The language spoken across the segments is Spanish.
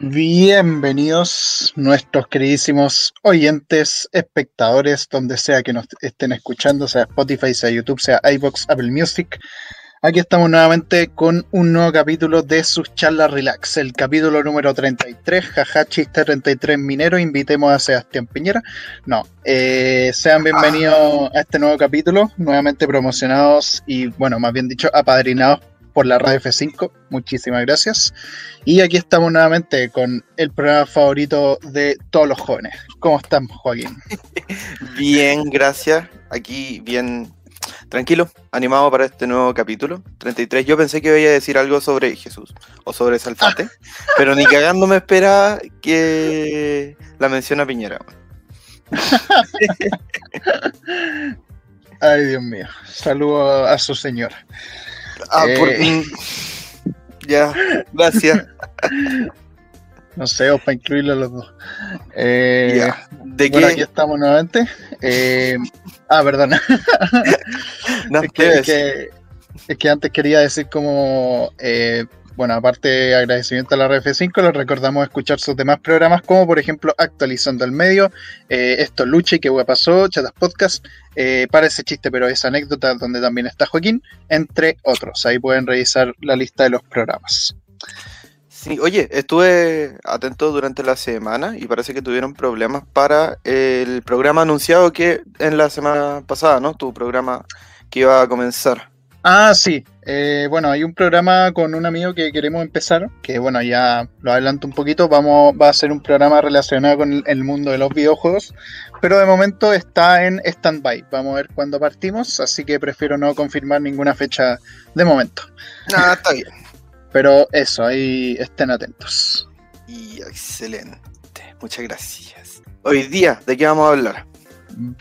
Bienvenidos nuestros queridísimos oyentes, espectadores, donde sea que nos estén escuchando, sea Spotify, sea YouTube, sea iBox, Apple Music. Aquí estamos nuevamente con un nuevo capítulo de sus charlas relax, el capítulo número 33, jaja, chiste 33 minero, invitemos a Sebastián Piñera. No, eh, sean bienvenidos a este nuevo capítulo, nuevamente promocionados y, bueno, más bien dicho, apadrinados por la radio F5. Muchísimas gracias. Y aquí estamos nuevamente con el programa favorito de todos los jóvenes. ¿Cómo están, Joaquín? bien, gracias. Aquí bien tranquilo, animado para este nuevo capítulo. 33. Yo pensé que iba a decir algo sobre Jesús o sobre Salfate, pero ni cagando me esperaba que la menciona Piñera. Ay, Dios mío. Saludo a su señora. Ah, por... Eh. Ya, gracias. No sé, o para incluirlo los dos. Eh, ¿De bueno, aquí estamos nuevamente. Eh, ah, perdón. es, que, es, que, antes quería decir como bueno, aparte de agradecimiento a la RF5, les recordamos escuchar sus demás programas, como por ejemplo Actualizando el Medio, eh, Esto Lucha y qué hueá pasó, Chatas Podcast, eh, para ese chiste, pero esa anécdota donde también está Joaquín, entre otros. Ahí pueden revisar la lista de los programas. Sí, oye, estuve atento durante la semana y parece que tuvieron problemas para el programa anunciado que en la semana pasada, ¿no? Tu programa que iba a comenzar. Ah, sí. Eh, bueno, hay un programa con un amigo que queremos empezar, que bueno, ya lo adelanto un poquito, vamos, va a ser un programa relacionado con el, mundo de los videojuegos, pero de momento está en stand-by. Vamos a ver cuándo partimos, así que prefiero no confirmar ninguna fecha de momento. Ah, está bien. Pero eso, ahí estén atentos. Y excelente, muchas gracias. Hoy día, ¿de qué vamos a hablar?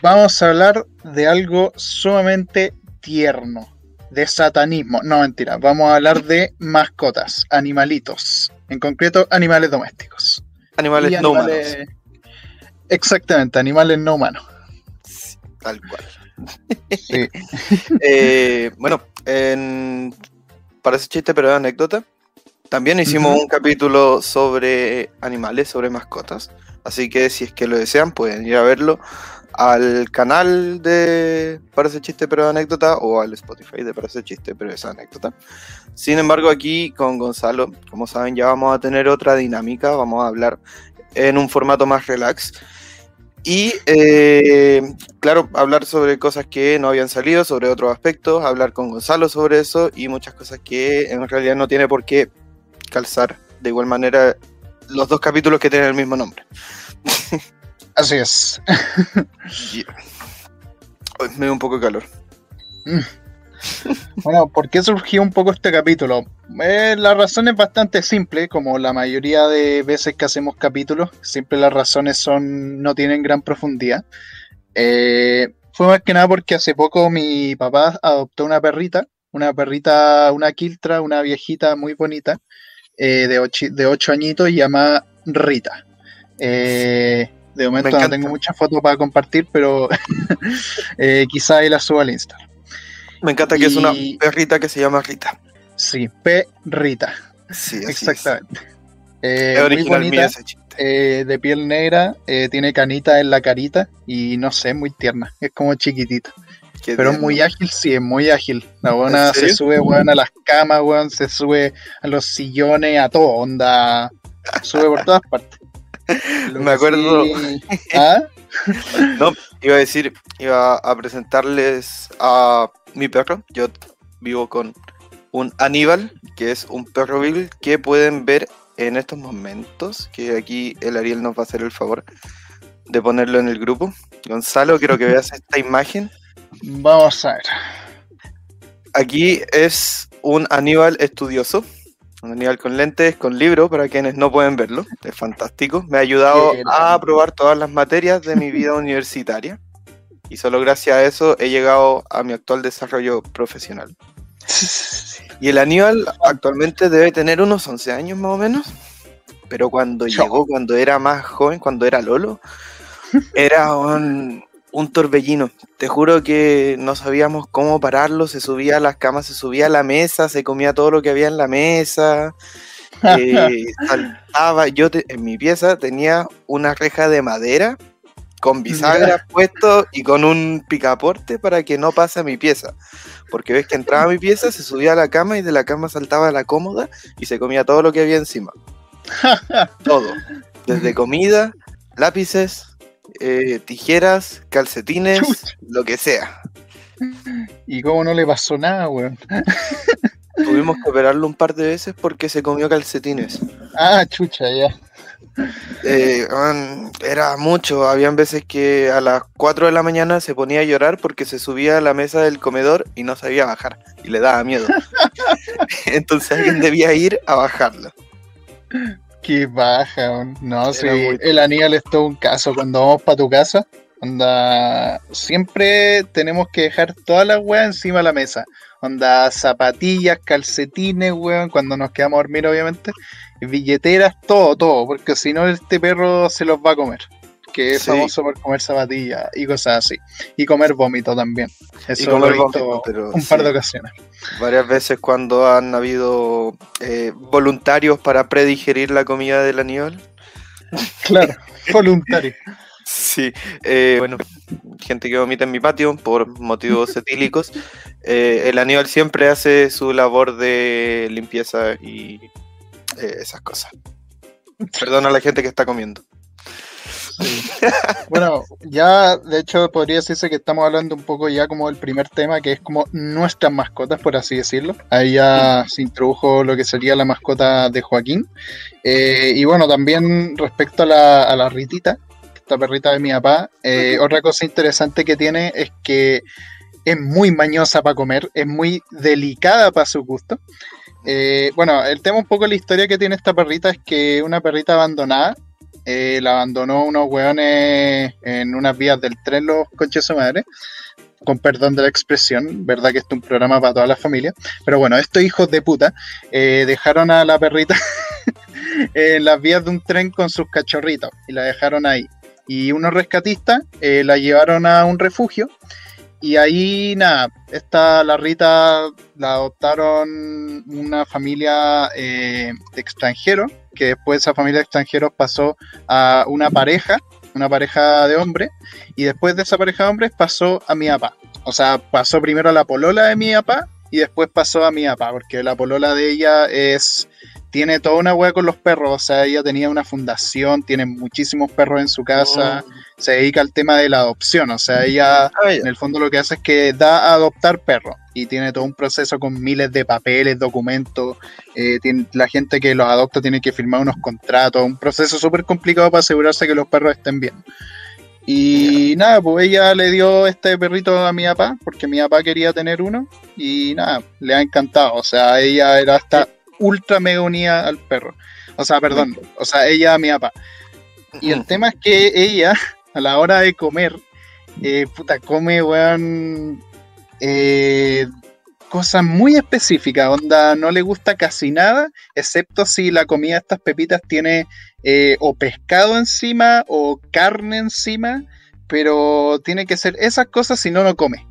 Vamos a hablar de algo sumamente tierno de satanismo. No, mentira. Vamos a hablar de mascotas, animalitos. En concreto, animales domésticos. Animales no humanos. Exactamente, animales no humanos. tal cual. Sí. Eh, bueno, en... parece chiste, pero es anécdota. También hicimos un capítulo sobre animales, sobre mascotas. Así que si es que lo desean, pueden ir a verlo al canal de Parece Chiste pero anécdota o al Spotify de Parece Chiste pero es anécdota. Sin embargo, aquí con Gonzalo, como saben, ya vamos a tener otra dinámica, vamos a hablar en un formato más relax. Y eh, claro, hablar sobre cosas que no habían salido, sobre otros aspectos, hablar con Gonzalo sobre eso y muchas cosas que en realidad no tiene por qué calzar de igual manera los dos capítulos que tienen el mismo nombre. Así es. Me da un poco de calor. Mm. Bueno, ¿por qué surgió un poco este capítulo? Eh, la razón es bastante simple, como la mayoría de veces que hacemos capítulos, siempre las razones son no tienen gran profundidad. Eh, fue más que nada porque hace poco mi papá adoptó una perrita, una perrita, una quiltra, una viejita muy bonita, eh, de, ocho, de ocho añitos, llamada Rita. Eh, de momento no tengo muchas fotos para compartir, pero eh, quizá ahí la suba al Insta. Me encanta que es una perrita que se llama Rita. Sí, perrita. Sí, exactamente. Eh, muy bonita, eh, de piel negra, tiene canita en la carita y no sé, muy tierna. Es como chiquitita. Pero es muy ágil, sí, es muy ágil. La buena se sube, weón, a las camas, weón, se sube a los sillones, a todo, onda. Sube por todas partes. Me acuerdo. ¿Ah? no, iba a decir, iba a presentarles a mi perro. Yo vivo con un Aníbal, que es un perro vil que pueden ver en estos momentos. Que aquí el Ariel nos va a hacer el favor de ponerlo en el grupo. Gonzalo, quiero que veas esta imagen. Vamos a ver. Aquí es un Aníbal estudioso un Aníbal con lentes, con libro, para quienes no pueden verlo. Es fantástico. Me ha ayudado a aprobar todas las materias de mi vida universitaria. Y solo gracias a eso he llegado a mi actual desarrollo profesional. Y el Aníbal actualmente debe tener unos 11 años más o menos. Pero cuando llegó, cuando era más joven, cuando era Lolo, era un, un torbellino. Te juro que no sabíamos cómo pararlo. Se subía a las camas, se subía a la mesa, se comía todo lo que había en la mesa. Eh, saltaba. Yo en mi pieza tenía una reja de madera con bisagra puesto y con un picaporte para que no pase a mi pieza. Porque ves que entraba a mi pieza, se subía a la cama y de la cama saltaba a la cómoda y se comía todo lo que había encima. todo. Desde comida, lápices, eh, tijeras, calcetines, lo que sea. ¿Y cómo no le pasó nada, weón? Tuvimos que operarlo un par de veces porque se comió calcetines. Ah, chucha, ya. Eh, era mucho. Habían veces que a las 4 de la mañana se ponía a llorar porque se subía a la mesa del comedor y no sabía bajar y le daba miedo. Entonces alguien debía ir a bajarlo. Qué baja, no, sé. El Aníbal es todo un caso. Cuando vamos para tu casa, onda, siempre tenemos que dejar todas las weas encima de la mesa. Onda, zapatillas, calcetines, weón, cuando nos quedamos a dormir, obviamente billeteras, todo, todo, porque si no este perro se los va a comer. Que es famoso por comer zapatillas y cosas así. Y comer vómito también. Eso lo he visto un par de ocasiones. Varias veces cuando han habido eh, voluntarios para predigerir la comida del animal. Claro, voluntarios. Sí, eh, bueno, gente que vomita en mi patio por motivos etílicos. Eh, el Aníbal siempre hace su labor de limpieza y eh, esas cosas. Perdona a la gente que está comiendo. bueno, ya de hecho podría decirse que estamos hablando un poco ya como del primer tema, que es como nuestras mascotas, por así decirlo. Ahí ya se introdujo lo que sería la mascota de Joaquín. Eh, y bueno, también respecto a la, a la ritita, esta perrita de mi papá, eh, otra cosa interesante que tiene es que es muy mañosa para comer, es muy delicada para su gusto. Eh, bueno, el tema un poco de la historia que tiene esta perrita es que una perrita abandonada, eh, la abandonó unos hueones en unas vías del tren, los coches su madre, con perdón de la expresión, verdad que esto es un programa para toda la familia, pero bueno, estos hijos de puta eh, dejaron a la perrita en las vías de un tren con sus cachorritos y la dejaron ahí. Y unos rescatistas la llevaron a un refugio y ahí, nada, esta, la Rita la adoptaron una familia eh, de extranjeros, que después esa familia de extranjeros pasó a una pareja, una pareja de hombres, y después de esa pareja de hombres pasó a mi papá. O sea, pasó primero a la polola de mi papá y después pasó a mi papá, porque la polola de ella es tiene toda una hueá con los perros, o sea, ella tenía una fundación, tiene muchísimos perros en su casa, oh. se dedica al tema de la adopción, o sea, ella ah, en el fondo lo que hace es que da a adoptar perros y tiene todo un proceso con miles de papeles, documentos, eh, la gente que los adopta tiene que firmar unos contratos, un proceso súper complicado para asegurarse que los perros estén bien. Y nada, pues ella le dio este perrito a mi papá, porque mi papá quería tener uno, y nada, le ha encantado, o sea, ella era hasta ultra mega unida al perro. O sea, perdón, o sea, ella a mi papá. Y el tema es que ella, a la hora de comer, eh, puta, come, weón, eh, cosas muy específicas, onda, no le gusta casi nada, excepto si la comida de estas pepitas tiene eh, o pescado encima o carne encima, pero tiene que ser esas cosas si no, no come.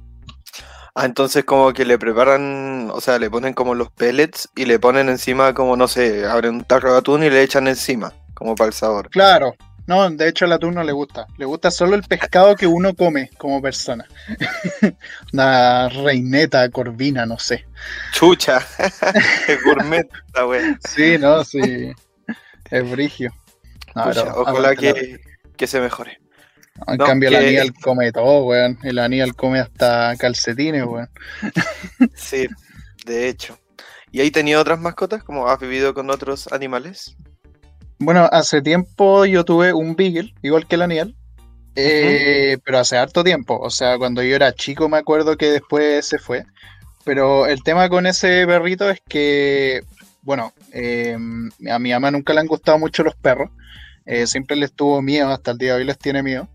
Ah, entonces como que le preparan, o sea, le ponen como los pellets y le ponen encima como, no sé, abren un tarro de atún y le echan encima, como para el sabor. Claro, no, de hecho al atún no le gusta, le gusta solo el pescado que uno come como persona. Una reineta, corvina, no sé. Chucha, gourmet, güey. Sí, no, sí, es brigio. ojalá que, que se mejore. En cambio, el Aníbal come todo, weón. El Aníbal come hasta calcetines, weón. Sí, de hecho. ¿Y ahí tenido otras mascotas? ¿Como has vivido con otros animales? Bueno, hace tiempo yo tuve un Beagle, igual que el Aníbal. Eh, pero hace harto tiempo. O sea, cuando yo era chico me acuerdo que después se fue. Pero el tema con ese perrito es que, bueno, eh, a mi mamá nunca le han gustado mucho los perros. Eh, siempre les tuvo miedo, hasta el día de hoy les tiene miedo.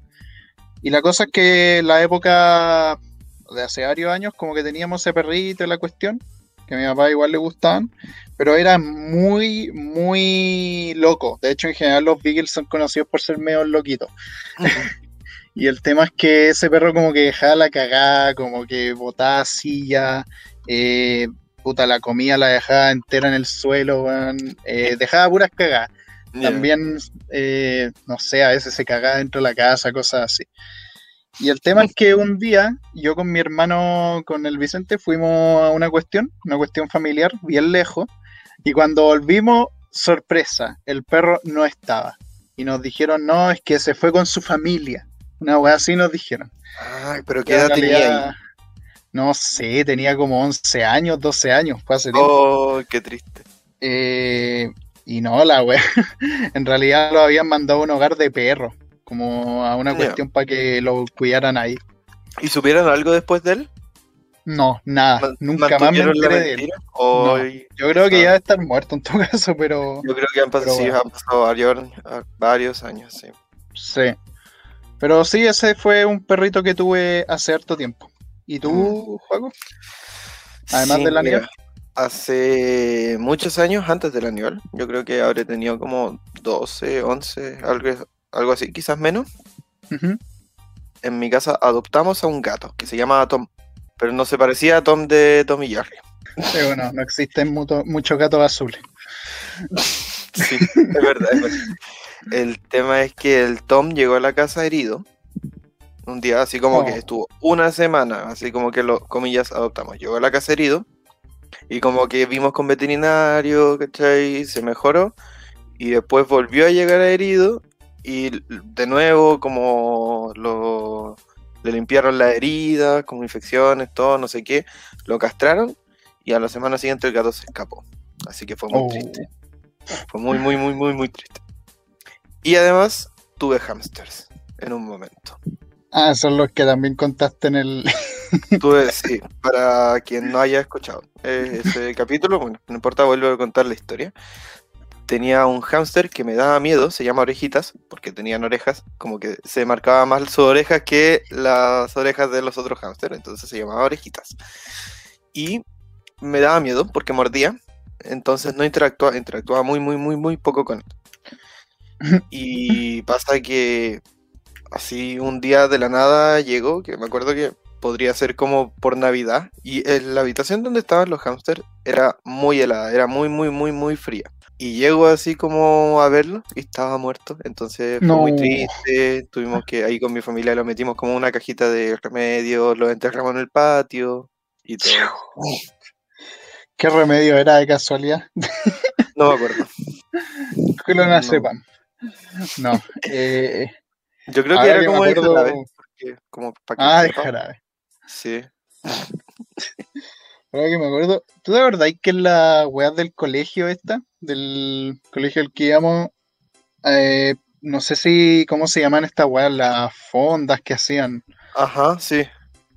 Y la cosa es que la época de hace varios años, como que teníamos ese perrito y la cuestión, que a mi papá igual le gustaban, pero era muy, muy loco. De hecho, en general los Beagles son conocidos por ser medio loquitos. Y el tema es que ese perro como que dejaba la cagada, como que botaba silla, eh, puta, la comida la dejaba entera en el suelo, eh, dejaba puras cagadas. También, eh, no sé, a veces se cagaba dentro de la casa, cosas así. Y el tema es que un día yo con mi hermano, con el Vicente, fuimos a una cuestión, una cuestión familiar, bien lejos, y cuando volvimos, sorpresa, el perro no estaba. Y nos dijeron, no, es que se fue con su familia. Una weá así nos dijeron. Ay, pero ¿qué edad tenía ahí? No sé, tenía como 11 años, 12 años, fue hace tiempo. Oh, qué triste. Eh, y no, la weá, en realidad lo habían mandado a un hogar de perros como a una cuestión para que lo cuidaran ahí. ¿Y supieron algo después de él? No, nada, nunca más me enteré de él. yo creo que ya debe estar muerto en todo caso, pero... Yo creo que han pasado, sí, han pasado varios, varios años, sí. Sí. Pero sí, ese fue un perrito que tuve hace harto tiempo. ¿Y tú, mm. Juego? Además del Aníbal. Hace muchos años antes del Aníbal, yo creo que habré tenido como 12, 11, algo, algo así, quizás menos. En mi casa adoptamos a un gato que se llama Tom, pero no se parecía a Tom de Tom y Jerry. Sí, bueno, no existen muchos gatos azules. sí, es verdad, El tema es que el Tom llegó a la casa herido. Un día, así como que oh. estuvo una semana, así como que lo, comillas, adoptamos. Llegó a la casa herido y como que vimos con veterinario, ¿cachai? Se mejoró y después volvió a llegar a herido y de nuevo, como lo, le limpiaron la herida, como infecciones, todo, no sé qué, lo castraron y a la semana siguiente el gato se escapó. Así que fue muy oh. triste. Fue muy, muy, muy, muy, muy triste. Y además tuve hamsters en un momento. Ah, son los que también contaste en el... tuve, sí, para quien no haya escuchado ese capítulo, bueno, no importa, vuelvo a contar la historia tenía un hámster que me daba miedo, se llama Orejitas, porque tenían orejas, como que se marcaba más sus orejas que las orejas de los otros hámsters, entonces se llamaba Orejitas. Y me daba miedo porque mordía, entonces no interactuaba, interactuaba muy, muy, muy, muy poco con él. Y pasa que así un día de la nada llegó, que me acuerdo que podría ser como por Navidad, y la habitación donde estaban los hámsters era muy helada, era muy, muy, muy, muy fría. Y llego así como a verlo y estaba muerto. Entonces fue muy triste. Tuvimos que, ahí con mi familia lo metimos como una cajita de remedio, lo enterramos en el patio y todo. ¿Qué remedio era de casualidad? No me acuerdo. Que lo no, sepan. No. Eh, Yo creo que era como de jarabe. como ah, de jarabe. Sí. Ahora que me acuerdo, ¿tú de verdad que en la weá del colegio esta, del colegio al que íbamos, eh, no sé si, ¿cómo se llaman estas weas? Las fondas que hacían. Ajá, sí.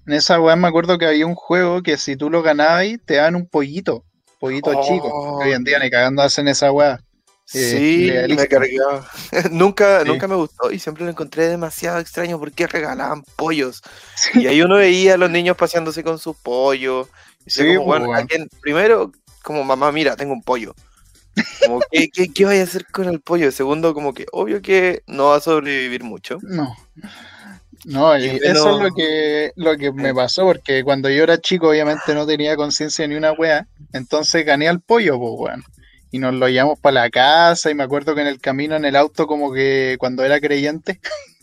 En esa weá me acuerdo que había un juego que si tú lo ganabas te daban un pollito, pollito chico. Oh. hoy en día ni cagando hacen esa weá. Eh, sí, me cargaba. nunca, nunca me gustó y siempre lo encontré demasiado extraño porque regalaban pollos. Y ahí uno veía a los niños paseándose con sus pollos. Sí, como, bueno, pues, primero, como mamá, mira, tengo un pollo. Como, ¿qué, qué, qué voy a hacer con el pollo? Segundo, como que obvio que no va a sobrevivir mucho. No. No, y eso es lo que, lo que me pasó, porque cuando yo era chico, obviamente no tenía conciencia ni una wea, entonces gané al pollo, pues weón. Y nos lo llevamos para la casa, y me acuerdo que en el camino, en el auto, como que cuando era creyente,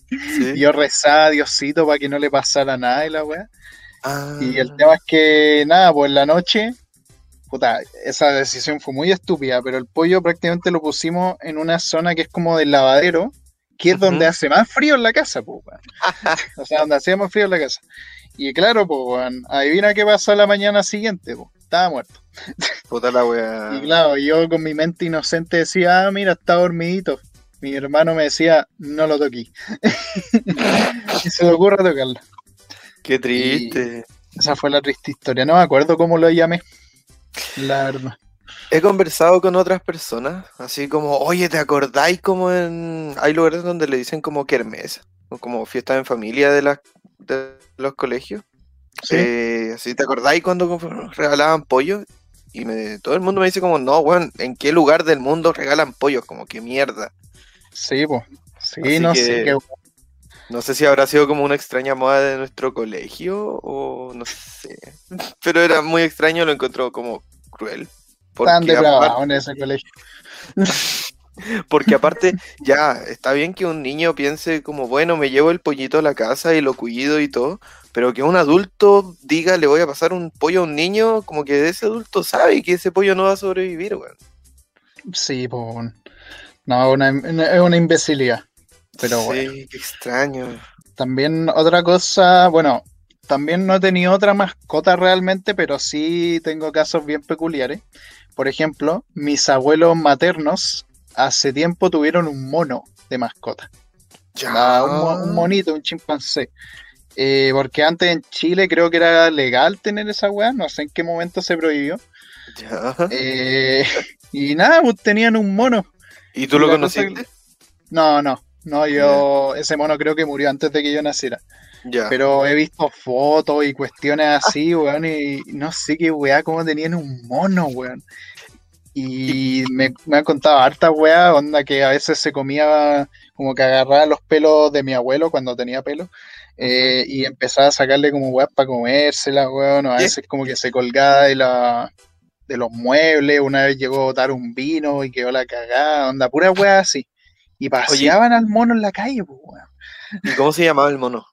yo rezaba a Diosito para que no le pasara nada y la wea. Y el ah. tema es que, nada, pues en la noche, puta, esa decisión fue muy estúpida, pero el pollo prácticamente lo pusimos en una zona que es como del lavadero, que es donde hace más frío en la casa, pues, O sea, donde hacía más frío en la casa. Y claro, pues, adivina qué pasó la mañana siguiente, pues, estaba muerto. Puta la wea. Y claro, yo con mi mente inocente decía, ah, mira, está dormidito. Mi hermano me decía, no lo toqué. y se me ocurre tocarlo. Qué triste. esa fue la triste historia. No me acuerdo cómo lo llamé. La verdad. He conversado con otras personas, así como, oye, ¿te acordáis como en... Hay lugares donde le dicen como kermés, o como fiesta en familia de, las de los colegios? Sí. Eh, ¿te acordáis cuando regalaban pollo? Y me, todo el mundo me dice como, no, weón, ¿en qué lugar del mundo regalan pollos? Como, qué mierda. Sí, pues. Sí, no sé qué No sé si habrá sido como una extraña moda de nuestro colegio o no sé. Pero era muy extraño, lo encontró como cruel. Tan depravado en ese colegio. Porque aparte, ya, está bien que un niño piense como, bueno, me llevo el pollito a la casa y lo cuido y todo, pero que un adulto diga, le voy a pasar un pollo a un niño, como que ese adulto sabe que ese pollo no va a sobrevivir, weón. Sí, pues, no, una, es una imbecilidad. Pero sí, qué extraño. También otra cosa, bueno, también no he tenido otra mascota realmente, pero sí tengo casos bien peculiares. Por ejemplo, mis abuelos maternos hace tiempo tuvieron un mono de mascota. Ya. Un, monito, un chimpancé. Eh, porque antes en Chile creo que era legal tener esa weá, no sé en qué momento se prohibió. Ya. Eh, y nada, pues tenían un mono. ¿Y tú lo conociste? No, no, no, yo, ese mono creo que murió antes de que yo naciera. Ya. Pero he visto fotos y cuestiones así, weón, y no sé qué weá, cómo tenían un mono, weón. Y me, me han contado harta weá, onda que a veces se comía como que agarraba los pelos de mi abuelo cuando tenía pelo eh, y empezaba a sacarle como weá para comérsela, weón, a veces como que se colgaba de, la, de los muebles, una vez llegó a botar un vino y quedó la cagada, onda, pura weá así. Y paseaban al mono en la calle, pues, weón. ¿Y cómo se llamaba el mono?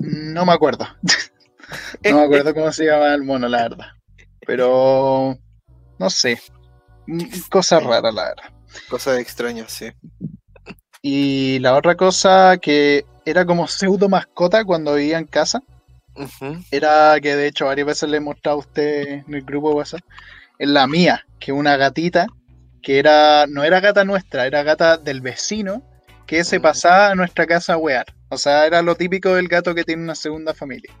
No me acuerdo. no me acuerdo cómo se llamaba el mono, la verdad. Pero no sé. Cosa rara, la verdad. Cosa extraña, sí. Y la otra cosa que era como pseudo mascota cuando vivía en casa, era que de hecho varias veces le he mostrado a usted en el grupo WhatsApp, es la mía, que una gatita que era, no era gata nuestra, era gata del vecino que se mm. pasaba a nuestra casa a wear. O sea, era lo típico del gato que tiene una segunda familia.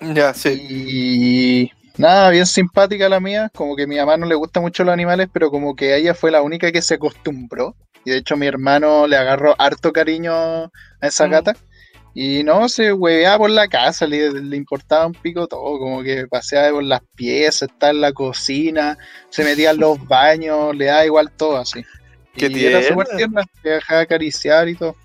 Ya, sí. Y Nada, bien simpática la mía, como que a mi mamá no le gustan mucho los animales, pero como que ella fue la única que se acostumbró. Y de hecho mi hermano le agarró harto cariño a esa mm. gata. Y no, se hueveaba por la casa, le, importaba un pico todo, como que paseaba por las piezas, estaba en la cocina, se metía en los baños, le da igual todo así. ¿Qué y era súper tierna, se dejaba acariciar y todo.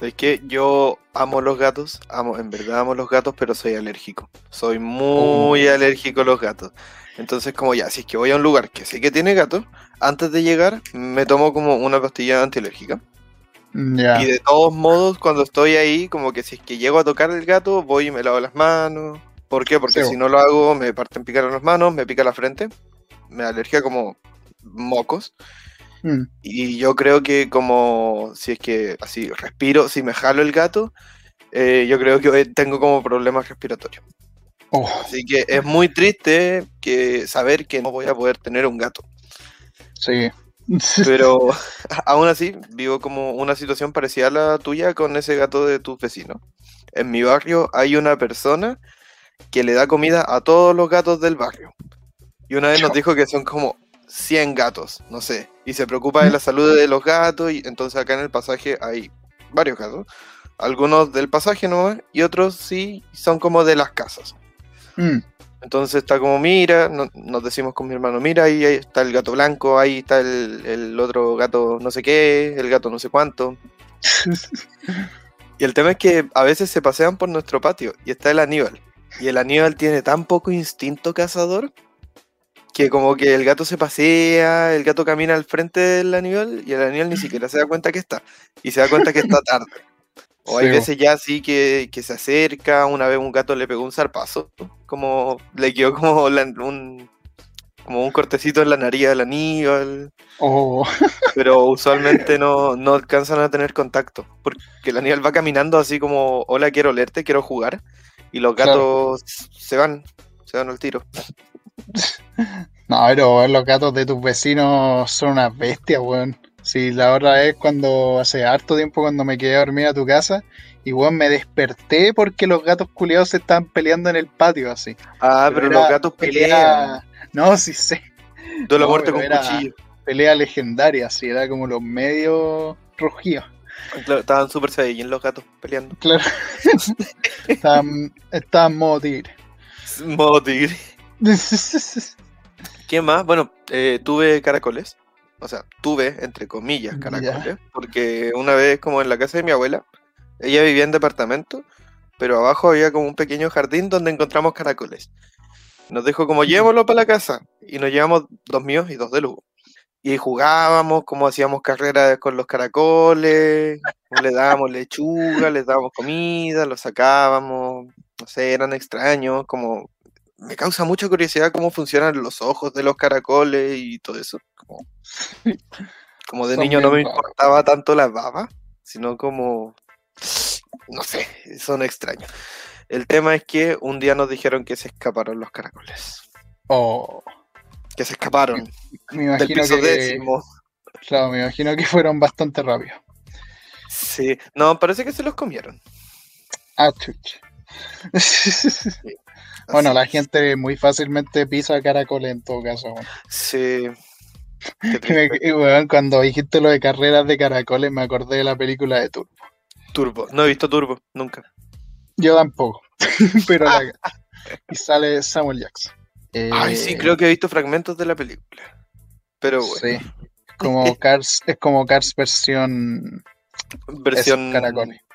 Es que yo amo los gatos, amo, en verdad amo los gatos, pero soy alérgico. Soy muy oh. alérgico a los gatos. Entonces, como ya, si es que voy a un lugar que sé que tiene gatos, antes de llegar me tomo como una pastilla antialérgica. Y de todos modos, cuando estoy ahí, como que si es que llego a tocar el gato, voy y me lavo las manos. ¿Por qué? Porque si no lo hago, me parten picar las manos, me pica la frente, me alergia como mocos. Mm. Y yo creo que como si es que así respiro, si me jalo el gato, eh, yo creo que tengo como problemas respiratorios. Oh. Así que es muy triste que saber que no voy a poder tener un gato. Sí. Pero aún así vivo como una situación parecida a la tuya con ese gato de tus vecinos. En mi barrio hay una persona que le da comida a todos los gatos del barrio. Y una vez nos dijo que son como 100 gatos, no sé, y se preocupa de la salud de los gatos, y entonces acá en el pasaje hay varios gatos, algunos del pasaje no, y otros sí son como de las casas. Mm. Entonces está como, mira, nos decimos con mi hermano, mira, ahí, está el gato blanco, ahí está el, otro gato no sé qué, el gato no sé cuánto. y el tema es que a veces se pasean por nuestro patio y está el Aníbal. Y el Aníbal tiene tan poco instinto cazador que como que el gato se pasea, el gato camina al frente del animal y el animal ni siquiera se da cuenta que está. Y se da cuenta que está tarde. O hay veces ya así que, se acerca, una vez un gato le pegó un zarpazo, como le quedó como, un, como un cortecito en la nariz del Aníbal. Oh. Pero usualmente no, no, alcanzan a tener contacto, porque el Aníbal va caminando así como, hola, quiero olerte, quiero jugar, y los gatos se van, se van al tiro. No, pero los gatos de tus vecinos son unas bestias, weón. Sí, la otra vez cuando hace harto tiempo cuando me quedé a dormir a tu casa y weón me desperté porque los gatos culiados se estaban peleando en el patio así. Ah, pero, los gatos pelean. No, sí sé. Tú la muerte con cuchillo. Pelea legendaria, así, era como los medios rugidos. estaban súper en los gatos peleando. Claro. estaban, estaban modo tigre. Modo tigre. ¿Qué más? Bueno, eh, tuve caracoles. O sea, tuve, entre comillas, caracoles. Porque una vez, como en la casa de mi abuela, ella vivía en departamento, pero abajo había como un pequeño jardín donde encontramos caracoles. Nos dijo como llevémoslo para la casa y nos llevamos dos míos y dos de Lugo. Y jugábamos, como hacíamos carreras con los caracoles, le dábamos lechuga, les dábamos comida, los sacábamos, no sé, eran extraños, como me causa mucha curiosidad cómo funcionan los ojos de los caracoles y todo eso. Como, como de niño no me importaba tanto la baba, sino como, no sé, son extraños. El tema es que un día nos dijeron que se escaparon los caracoles. Oh que se escaparon. Me imagino que, décimo. Claro, me imagino que fueron bastante rápidos. Sí, no, parece que se los comieron. Ah, chuch. Bueno, la gente muy fácilmente pisa caracoles en todo caso. Sí. cuando dijiste lo de carreras de caracoles, me acordé de la película de Turbo. Turbo, no he visto Turbo, nunca. Yo tampoco, pero y sale Samuel Jackson. Ay, sí, creo que he visto fragmentos de la película. Pero bueno. Sí. Como Cars, es como Cars versión. Versión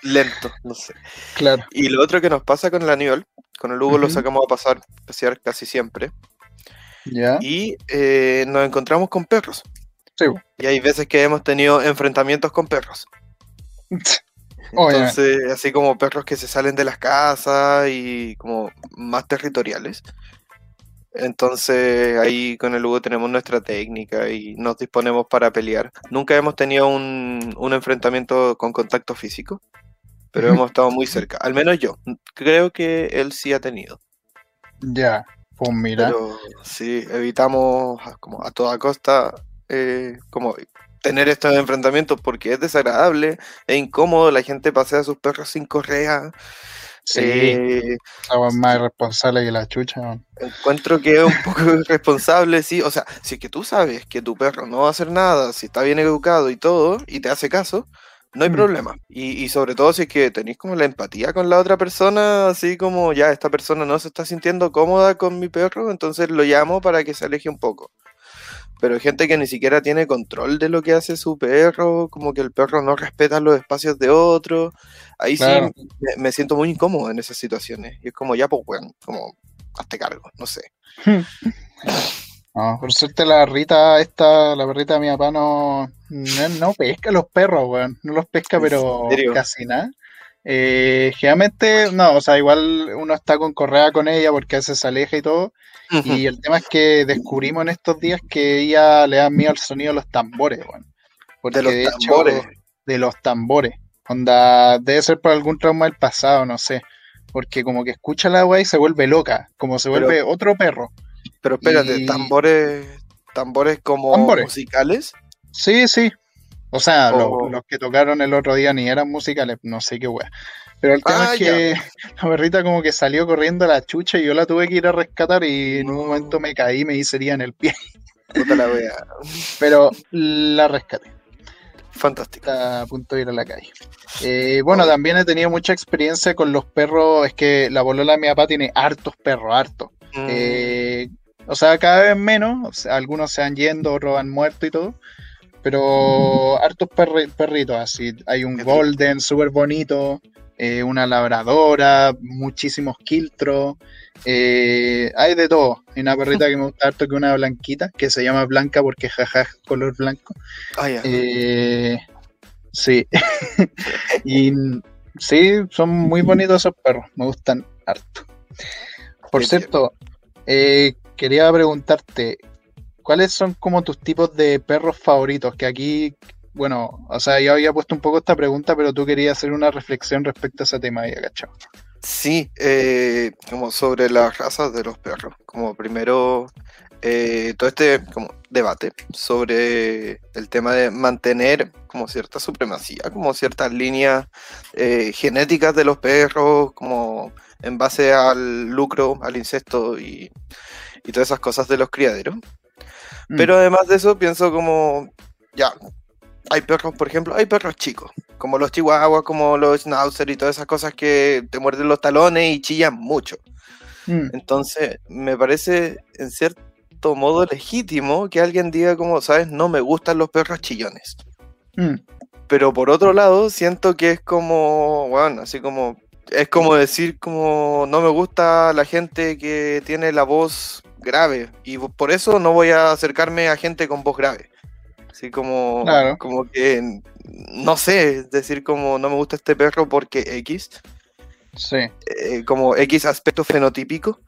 lento, no sé. Claro. Y lo otro que nos pasa con el Aníbal, con el Hugo lo sacamos a pasar, pasear casi siempre. Y eh, nos encontramos con perros. Sí. Y hay veces que hemos tenido enfrentamientos con perros. Entonces, así como perros que se salen de las casas y como más territoriales. Entonces ahí con el Hugo tenemos nuestra técnica y nos disponemos para pelear. Nunca hemos tenido un, enfrentamiento con contacto físico, pero hemos estado muy cerca. Al menos yo. Creo que él sí ha tenido. Ya, pues mira. Pero sí, evitamos como a toda costa eh, como tener estos enfrentamientos porque es desagradable, e incómodo, la gente pasea a sus perros sin correa. Sí, eh, más irresponsable que la chucha. Encuentro que es un poco irresponsable, sí. O sea, si es que tú sabes que tu perro no va a hacer nada, si está bien educado y todo, y te hace caso, no hay problema. Y, sobre todo si es que tenéis como la empatía con la otra persona, así como ya esta persona no se está sintiendo cómoda con mi perro, entonces lo llamo para que se aleje un poco pero hay gente que ni siquiera tiene control de lo que hace su perro, como que el perro no respeta los espacios de otro. Ahí sí me, siento muy incómodo en esas situaciones. Y es como, ya, pues, bueno, como, hazte cargo, no sé. No, por suerte la Rita, esta, la perrita de mi papá no, no, pesca los perros, weón. No los pesca, pero casi nada. Eh, generalmente, no, o sea, igual uno está con correa con ella porque a veces se aleja y todo. Y el tema es que descubrimos en estos días que ella le da miedo al sonido de los tambores, bueno. Porque de los tambores. de los tambores. Onda, debe ser por algún trauma del pasado, no sé. Porque como que escucha la agua y se vuelve loca, como se vuelve otro perro. Pero espérate, tambores, tambores como musicales. Sí, sí. O sea, los, los, que tocaron el otro día ni eran musicales, no sé qué wea. Pero el tema ah, es que la perrita como que salió corriendo a la chucha y yo la tuve que ir a rescatar y en un momento me caí y me hice en el pie. Puta la wea. Pero la rescaté. Fantástico. Está a punto de ir a la calle. Eh, bueno, también he tenido mucha experiencia con los perros. Es que la bolola de mi papá tiene hartos perros, hartos. Mm. Eh, o sea, cada vez menos. algunos se han yendo, otros han muerto y todo. Pero hartos perritos así. Hay un golden súper bonito. Eh, una labradora, muchísimos quiltros, eh, hay de todo. Hay una perrita que me gusta harto que una blanquita, que se llama Blanca porque jaja color blanco. Ah, eh, sí. y sí, son muy bonitos esos perros, me gustan harto. Por cierto, quería preguntarte, ¿cuáles son como tus tipos de perros favoritos? Que aquí bueno, o sea, yo había puesto un poco esta pregunta, pero tú querías hacer una reflexión respecto a ese tema, ya cachado. Sí, eh, como sobre las razas de los perros. Como primero, eh, todo este como debate sobre el tema de mantener como cierta supremacía, como ciertas líneas eh, genéticas de los perros, como en base al lucro, al incesto y, y todas esas cosas de los criaderos. Mm. Pero además de eso, pienso como, ya, hay perros, por ejemplo, hay perros chicos, como los chihuahuas, como los schnauzer y todas esas cosas que te muerden los talones y chillan mucho. Mm. Entonces, me parece en cierto modo legítimo que alguien diga como, ¿sabes? No me gustan los perros chillones. Mm. Pero por otro lado, siento que es como, bueno, así como, es como decir como no me gusta la gente que tiene la voz grave y por eso no voy a acercarme a gente con voz grave. Así como, como que, no sé, es decir, como no me gusta este perro porque X. Sí. Eh, como X aspecto fenotípico.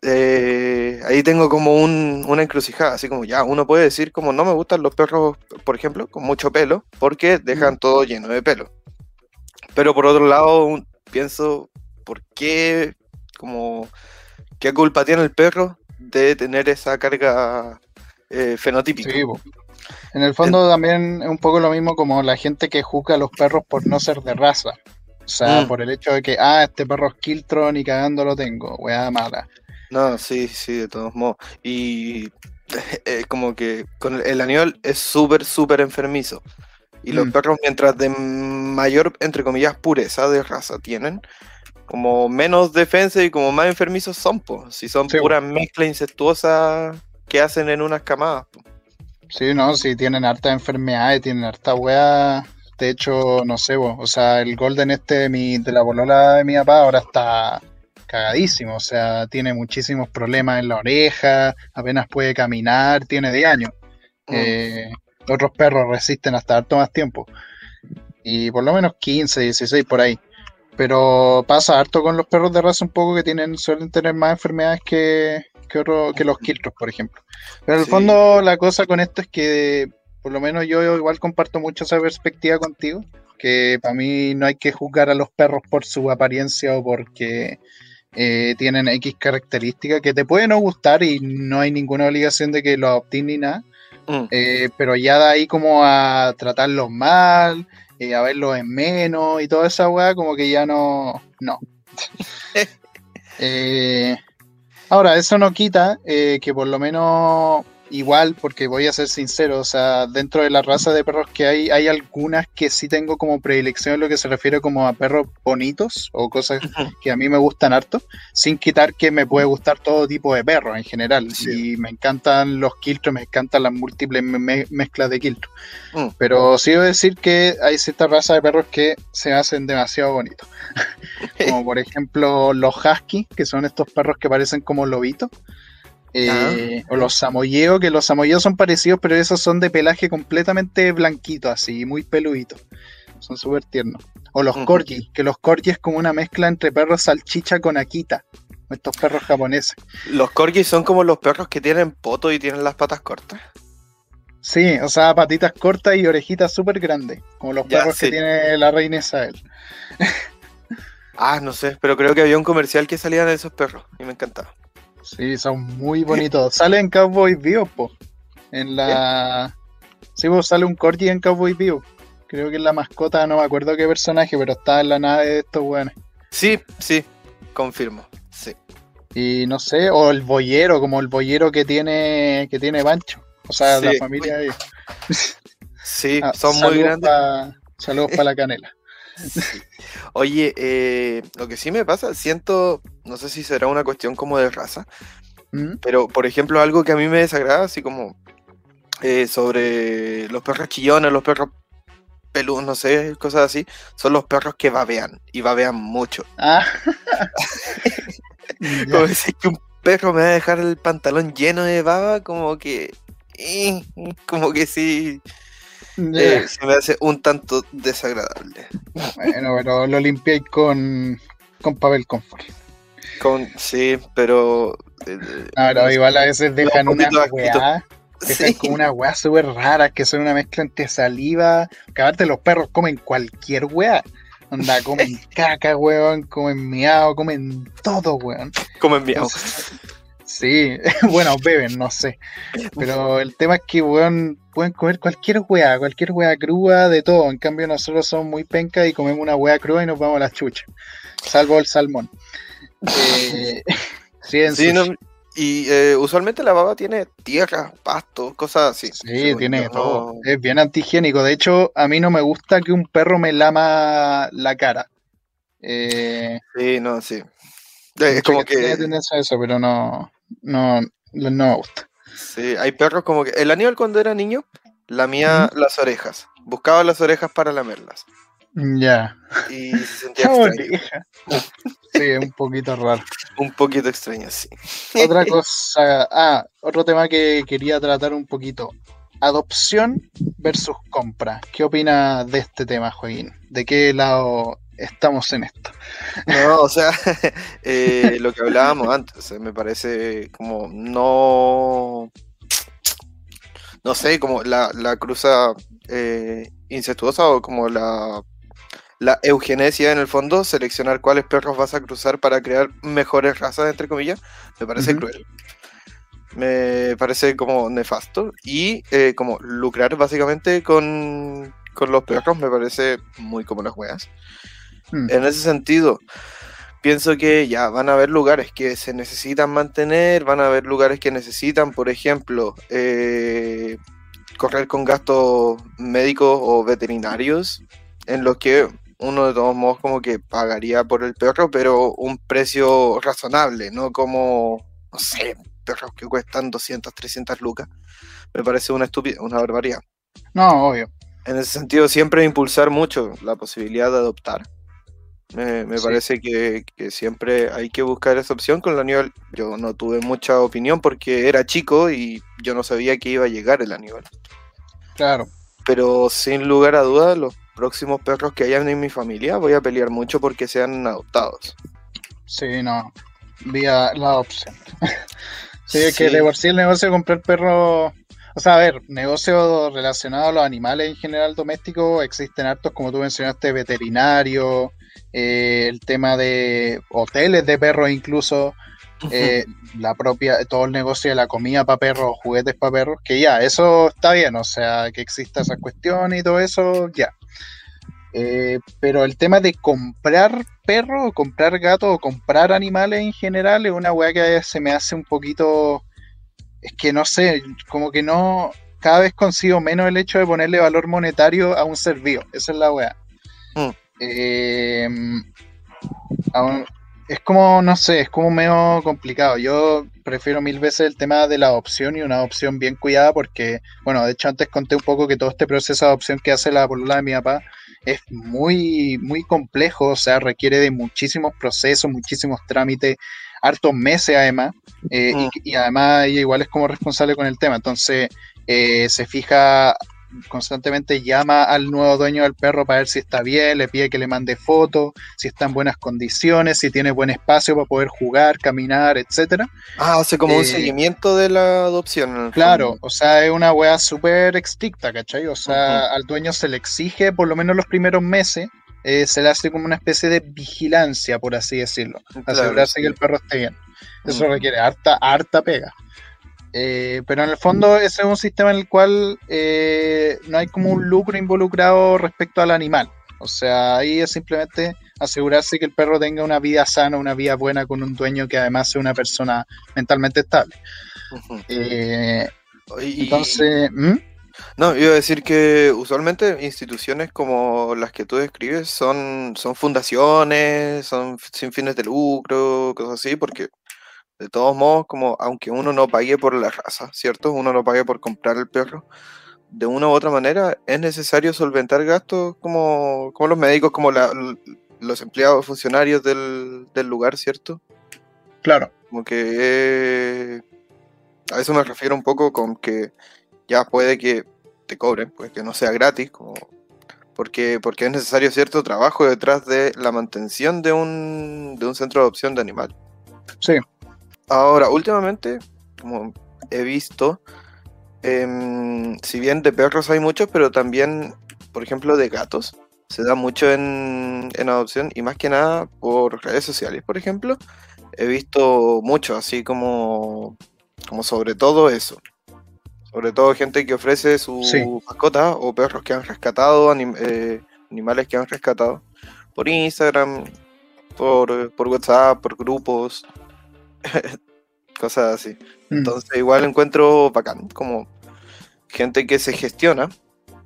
Eh, ahí tengo como un, una encrucijada, así como ya, uno puede decir como no me gustan los perros, por ejemplo, con mucho pelo, porque dejan todo lleno de pelo. Pero por otro lado, pienso, ¿por qué, como, qué culpa tiene el perro de tener esa carga eh, fenotípica? Sí, en el fondo también es un poco lo mismo como la gente que juzga a los perros por no ser de raza. O sea, mm. por el hecho de que, ah, este perro es Kiltron y cagando lo tengo, weá mala. No, sí, sí, de todos modos. Y eh, como que con el, animal es súper, súper enfermizo. Y los mm. perros, mientras de mayor, entre comillas, pureza de raza tienen, como menos defensa y como más enfermizos son, pues. Si son puras mezclas incestuosas que hacen en unas camadas. Sí, no, sí, tienen harta enfermedades, tienen harta weá. De hecho, no sé, o sea, el Golden este de, mi, de la bolola de mi papá ahora está cagadísimo, o sea, tiene muchísimos problemas en la oreja, apenas puede caminar, tiene de años. Mm. Eh, otros perros resisten hasta harto más tiempo. Y por lo menos 15, 16 por ahí. Pero pasa harto con los perros de raza un poco que tienen, suelen tener más enfermedades que, que, los quiltros, por ejemplo. Pero en el fondo la cosa con esto es que por lo menos yo igual comparto mucho esa perspectiva contigo, que para mí no hay que juzgar a los perros por su apariencia o porque eh, tienen X características que te pueden no gustar y no hay ninguna obligación de que los obtienes ni nada. Mm. Eh, pero ya de ahí como a tratarlos mal, eh, a verlos en menos y toda esa weá, como que ya no. No. ahora, eso no quita que por lo menos igual, porque voy a ser sincero, o sea, dentro de la raza de perros que hay, hay algunas que sí tengo como predilección en lo que se refiere como a perros bonitos o cosas que a mí me gustan harto, sin quitar que me puede gustar todo tipo de perros en general. Y me encantan los quiltros, me encantan las múltiples mezclas de quiltros. Mm. Pero sí voy a decir que hay cierta raza de perros que se hacen demasiado bonitos. como por ejemplo los husky, que son estos perros que parecen como lobitos. Eh, o los samoyeos, que los samoyeos son parecidos, pero esos son de pelaje completamente blanquito, así, muy peludito. Son súper tiernos. O los corgi, que los corgi es como una mezcla entre perros salchicha con akita. Estos perros japoneses. Los corgi son como los perros que tienen poto y tienen las patas cortas. Sí, o sea, patitas cortas y orejitas súper grandes. Como los perros que tiene la reina Isabel. ah, no sé, pero creo que había un comercial que salía de esos perros y me encantaba. Sí, son muy bonitos. sale en Cowboy Vivo, po. En la. Sí, pues sale un corgi en Cowboy Vivo. Creo que es la mascota, no me acuerdo qué personaje, pero está en la nave de estos weones. Sí, sí, confirmo. Sí. Y no sé, o el boyero, como el boyero que tiene que tiene Pancho. O sea, la familia de Sí, ah, son muy grandes. saludos para la canela. Oye, eh, lo que sí me pasa, siento, no sé si será una cuestión como de raza, ¿Mm? pero por ejemplo algo que a mí me desagrada, así como eh, sobre los perros chillones, los perros peludos, no sé, cosas así, son los perros que babean y babean mucho. Ah. como decir que un perro me va a dejar el pantalón lleno de baba, como que... Eh, como que sí... Eh, se me hace un tanto desagradable. Bueno, pero lo limpié con, con papel confort. Con, sí, pero. Eh, no, igual a veces dejan una weá. Dejan como una weá súper rara que son una mezcla entre saliva. Que los perros comen cualquier weá. Onda, comen caca, weón, comen miau, comen todo, weón. Comen miau. Sí, bueno, beben, no sé. Pero el tema es que, weón, pueden comer cualquier weá, cualquier weá cruda, de todo. En cambio, nosotros somos muy pencas y comemos una weá cruda y nos vamos a la chucha. Salvo el salmón. Eh, sí, y eh, usualmente la baba tiene tierra, pasto, cosas así. Sí, tiene todo. Es bien antihigiénico. De hecho, a mí no me gusta que un perro me lama la cara. Eh, sí, no, sí. Es como que. eso, pero no, no, no me gusta. Sí, hay perros como que. El Aníbal cuando era niño lamía las orejas. buscaba las orejas para lamerlas. Ya. Y se sentía extraño. Sí, un poquito raro. un poquito extraño, sí. Otra cosa, ah, otro tema que quería tratar un poquito. Adopción versus compra. ¿Qué opina de este tema, Joaquín? ¿De qué lado estamos en esto? No, o sea, eh, lo que hablábamos antes, me parece como no. No sé, como la, la cruza eh, incestuosa o como la la eugenesia en el fondo, seleccionar cuáles perros vas a cruzar para crear mejores razas, entre comillas, me parece cruel. Me parece como nefasto. Y eh, como lucrar básicamente con, los perros me parece muy como las weas. Hmm. En ese sentido, pienso que ya van a haber lugares que se necesitan mantener, van a haber lugares que necesitan, por ejemplo, eh, correr con gastos médicos o veterinarios, en los que uno de todos modos como que pagaría por el perro, pero un precio razonable, no como, no sé, perros que cuestan 200, 300 lucas. Me parece una estúpida, una barbaridad. No, obvio. En ese sentido, siempre impulsar mucho la posibilidad de adoptar. Me, parece que, siempre hay que buscar esa opción. Con la nivel yo no tuve mucha opinión porque era chico y yo no sabía que iba a llegar el Aníbal. Claro. Pero sin lugar a dudas, los próximos perros que hayan en mi familia, voy a pelear mucho porque sean adoptados. Sí, no. Vía la adopción. sí, es que de por sí el negocio de comprar perros. O sea, a ver, negocio relacionado a los animales en general domésticos, existen hartos, como tú mencionaste, veterinarios, eh, el tema de hoteles de perros incluso, eh, la propia, todo el negocio de la comida para perros, juguetes para perros, que ya, eso está bien, o sea, que exista esa cuestión y todo eso, ya. Eh, pero el tema de comprar perros, comprar gatos, o comprar animales en general es una weá que se me hace un poquito. Es que no sé, como que no. Cada vez consigo menos el hecho de ponerle valor monetario a un ser vivo. Esa es la weá. Mm. Eh, es como, no sé, es como medio complicado. Yo prefiero mil veces el tema de la adopción y una adopción bien cuidada porque, bueno, de hecho antes conté un poco que todo este proceso de adopción que hace la polola de mi papá es muy, muy complejo, o sea, requiere de muchísimos procesos, muchísimos trámites, hartos meses además, eh, y, mm. y, además ella igual es como responsable con el tema, entonces eh, se fija constantemente llama al nuevo dueño del perro para ver si está bien, le pide que le mande fotos, si está en buenas condiciones, si tiene buen espacio para poder jugar, caminar, etcétera. Ah, hace como un eh, seguimiento de la adopción. Claro, o sea, es una weá súper estricta, ¿cachai? O sea, al dueño se le exige por lo menos los primeros meses, eh, se le hace como una especie de vigilancia, por así decirlo, asegurarse que el perro esté bien. Eso requiere harta, harta pega. Eh, pero en el fondo ese es un sistema en el cual eh, no hay como un lucro involucrado respecto al animal. O sea, ahí es simplemente asegurarse que el perro tenga una vida sana, una vida buena con un dueño que además sea una persona mentalmente estable. Eh, entonces... No, iba a decir que usualmente instituciones como las que tú describes son, son fundaciones, son sin fines de lucro, cosas así, porque de todos modos, como aunque uno no pague por la raza, ¿cierto? Uno no pague por comprar el perro, de una u otra manera es necesario solventar gastos como, como los médicos, como los empleados funcionarios del, lugar, ¿cierto? Claro. Como que a eso me refiero un poco con que ya puede que te cobren, pues que no sea gratis, como, porque, porque es necesario cierto trabajo detrás de la mantención de un, de un centro de adopción de animal. Sí. Ahora, últimamente, como he visto, em, si bien de perros hay muchos, pero también, por ejemplo, de gatos, se da mucho en, adopción y más que nada por redes sociales, por ejemplo. He visto mucho, así como, como sobre todo eso. Sobre todo gente que ofrece su mascota o perros que han rescatado, eh, animales que han rescatado por Instagram, por, por WhatsApp, por grupos. cosas así. Mm. Entonces igual encuentro bacán, como gente que se gestiona,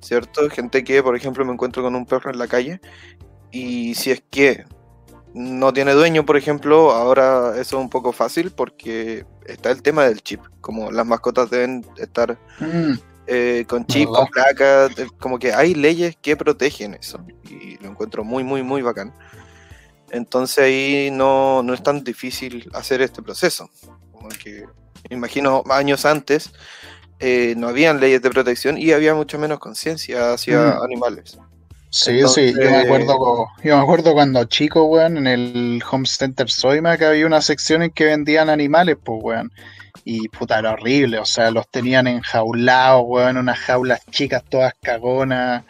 ¿cierto? Gente que, por ejemplo, me encuentro con un perro en la calle y si es que no tiene dueño, por ejemplo, ahora eso es un poco fácil porque está el tema del chip, como las mascotas deben estar... Mm. eh, con chip, con placas, como que hay leyes que protegen eso y lo encuentro muy, muy, muy bacán. Entonces ahí no, no es tan difícil hacer este proceso. Como que, imagino, años antes eh, no habían leyes de protección y había mucho menos conciencia hacia mm. animales. Sí, sí, yo me, acuerdo, yo me acuerdo cuando chico, weón, en el Home Center Soima que había una sección en que vendían animales, pues, weón. Y puta, era horrible, o sea, los tenían enjaulados, weón, unas jaulas chicas todas cagonas.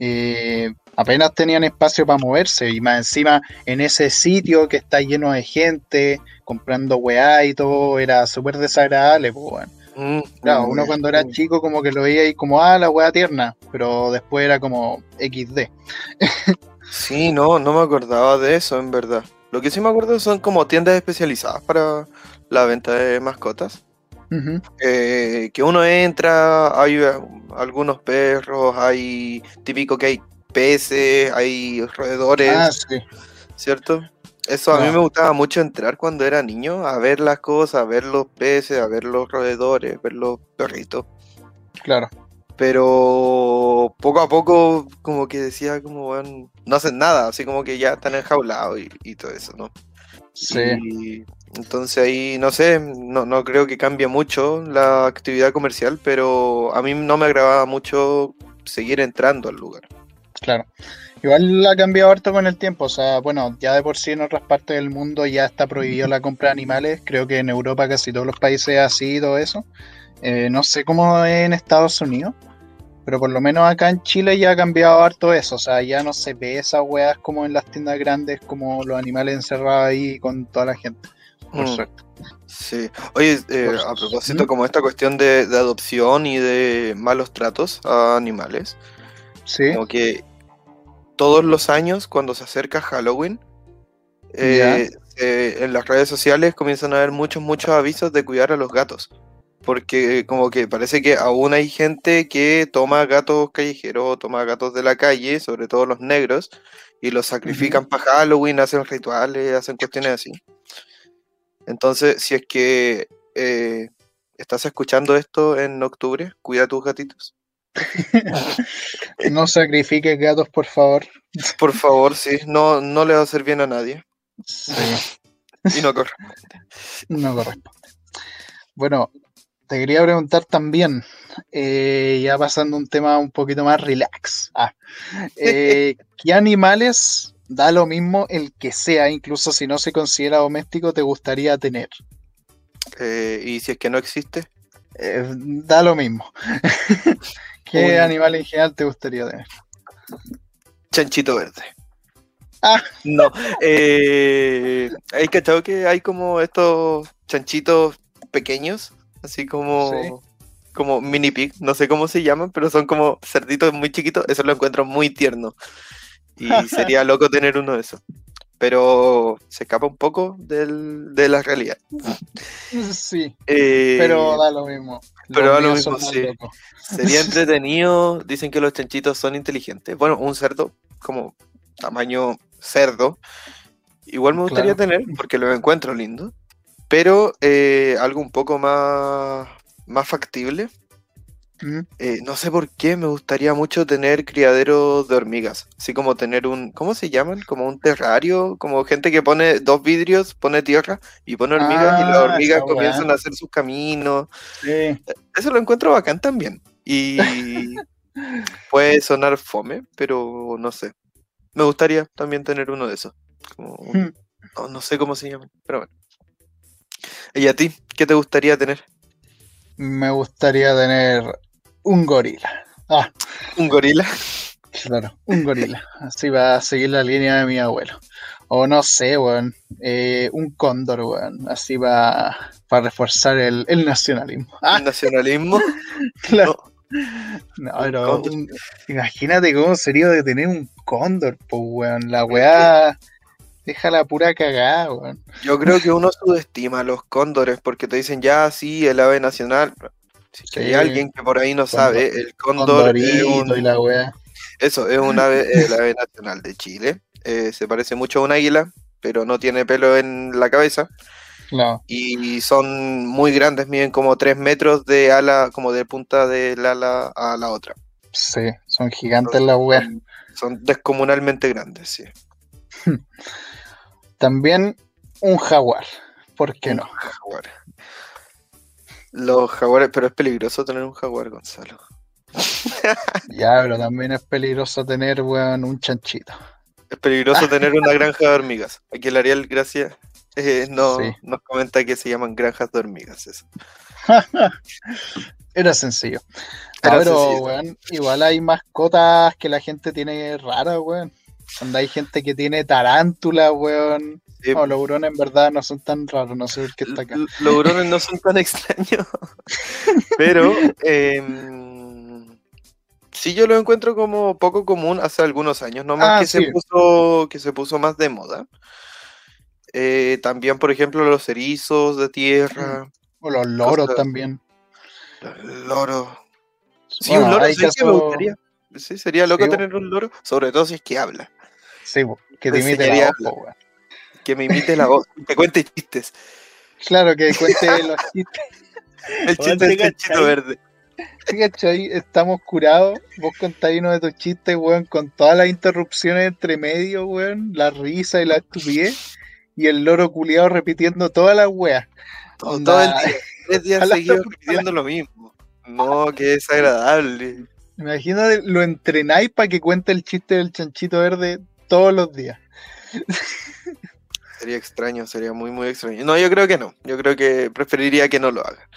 Eh, apenas tenían espacio para moverse y más encima en ese sitio que está lleno de gente comprando weá y todo, era súper desagradable, pues. Mm, claro, uno cuando era chico como que lo veía y como, ah, la weá tierna, pero después era como XD. sí, no, no me acordaba de eso, en verdad. Lo que sí me acuerdo son como tiendas especializadas para la venta de mascotas. Eh, que uno entra, hay eh, algunos perros, hay típico que hay peces, hay roedores, ah, ¿cierto? Eso a mí me gustaba mucho entrar cuando era niño, a ver las cosas, a ver los peces, a ver los roedores, ver los perritos. Claro. Pero poco a poco como que decía como, bueno, no hacen nada, así como que ya están enjaulados y, y todo eso, ¿no? Sí. entonces ahí, no sé, no, no creo que cambie mucho la actividad comercial, pero a mí no me agradaba mucho seguir entrando al lugar. Claro. Igual ha cambiado harto con el tiempo, o sea, bueno, ya de por sí en otras partes del mundo ya está prohibido la compra de animales, creo que en Europa casi todos los países ha sido eso. Eh, no sé cómo es en Estados Unidos, pero por lo menos acá en Chile ya ha cambiado harto eso, o sea, ya no se ve esas weas como en las tiendas grandes, como los animales encerrados ahí con toda la gente, por mm. suerte. Sí, oye, eh, a propósito, como esta cuestión de, adopción y de malos tratos a animales, sí. como que todos los años, cuando se acerca Halloween, eh, en las redes sociales comienzan a haber muchos, muchos avisos de cuidar a los gatos porque como que parece que aún hay gente que toma gatos callejeros, toma gatos de la calle, sobre todo los negros, y los sacrifican para Halloween, hacen rituales, hacen cuestiones así. Entonces, si es que eh, estás escuchando esto en octubre, cuida a tus gatitos. no sacrifiques gatos, por favor. Por favor, sí, no, no le va a hacer bien a nadie. Sí. y no corresponde. No corresponde. Bueno, te quería preguntar también, eh, ya pasando un tema un poquito más relax. Ah, eh, ¿Qué animales, da lo mismo el que sea, incluso si no se considera doméstico, te gustaría tener? Eh, ¿Y si es que no existe? da lo mismo. ¿Qué animal en general te gustaría tener? Chanchito verde. Ah. No. hay cachado que hay como estos chanchitos pequeños así como, como mini pig, no sé cómo se llaman, pero son como cerditos muy chiquitos, eso lo encuentro muy tierno. Y sería loco tener uno de esos. Pero se escapa un poco del, de la realidad. Sí. Eh, pero da lo mismo. Pero da lo mismo, sí. Sería entretenido. Dicen que los chanchitos son inteligentes. Bueno, un cerdo como tamaño cerdo. Igual me gustaría tener porque lo encuentro lindo. Pero eh, algo un poco más, más factible. Eh, no sé por qué me gustaría mucho tener criaderos de hormigas. Así como tener un. ¿Cómo se llaman? Como un terrario. Como gente que pone dos vidrios, pone tierra y pone hormigas y las ah, hormigas comienzan a hacer sus caminos. Eh, eso lo encuentro bacán también. Y puede sonar fome, pero no sé. Me gustaría también tener uno de esos. No sé cómo se llaman, pero bueno. ¿Y a ti? ¿Qué te gustaría tener? Me gustaría tener un gorila. Ah. ¿Un gorila? Claro, un gorila. Así va a seguir la línea de mi abuelo. O no sé, weón. Eh, un cóndor, weón. Así va para reforzar el, nacionalismo. ¿El nacionalismo? claro. No, pero imagínate cómo sería de tener un cóndor, pues, weón. La weá. Deja la pura cagada, weón. Yo creo que uno subestima a los cóndores porque te dicen ya, sí, el ave nacional. Si hay alguien que por ahí no sabe, el cóndor es un... y la Eso, es un ave, el ave nacional de Chile. Eh, se parece mucho a un águila, pero no tiene pelo en la cabeza. No. Y son muy grandes, miden como 3 metros de ala, como de punta del ala a la otra. Sí, son gigantes las weas. Son, descomunalmente grandes, sí. También un jaguar. ¿Por qué no? Jaguar. Los jaguares, pero es peligroso tener un jaguar, Gonzalo. Ya, pero también es peligroso tener, weón, un chanchito. Es peligroso tener una granja de hormigas. Aquí el Ariel, gracias, eh, no, Sí. nos comenta que se llaman granjas de hormigas. Eso. Era sencillo. Era Ah, pero, sencillo. weón, igual hay mascotas que la gente tiene raras, weón. Donde hay gente que tiene tarántula, weón. Sí, No, los hurones en verdad no son tan raros, no sé por qué está acá. Los hurones no son tan extraños. pero em, sí yo lo encuentro como poco común hace algunos años, no más Ah, que sí. se puso, que se puso más de moda. Eh, también, por ejemplo, los erizos de tierra, O los loros también. el loro. Sí, Bueno, un loro, hay ¿sabes qué me gustaría? Sí, sería loco Sí, tener un loro, sobre todo si es que habla, Sí, que te Te imite la voz. Que me imite la voz, que cuente chistes. Claro, que cuente los chistes. El chiste ¿te del chanchito verde. ¿Cachai? Estamos curados. Vos contáis uno de tus chistes, weón, con todas las interrupciones entre medio, weón, la risa y la estupidez. Y el loro culiado repitiendo todas las weas. Todo, Onda. todo el día, tres días seguidos repitiendo lo mismo. No, qué desagradable. Imagínate, lo entrenáis para que cuente el chiste del chanchito verde todos los días. Sería extraño, sería muy, muy extraño. No, yo creo que no. Yo creo que preferiría que no lo haga.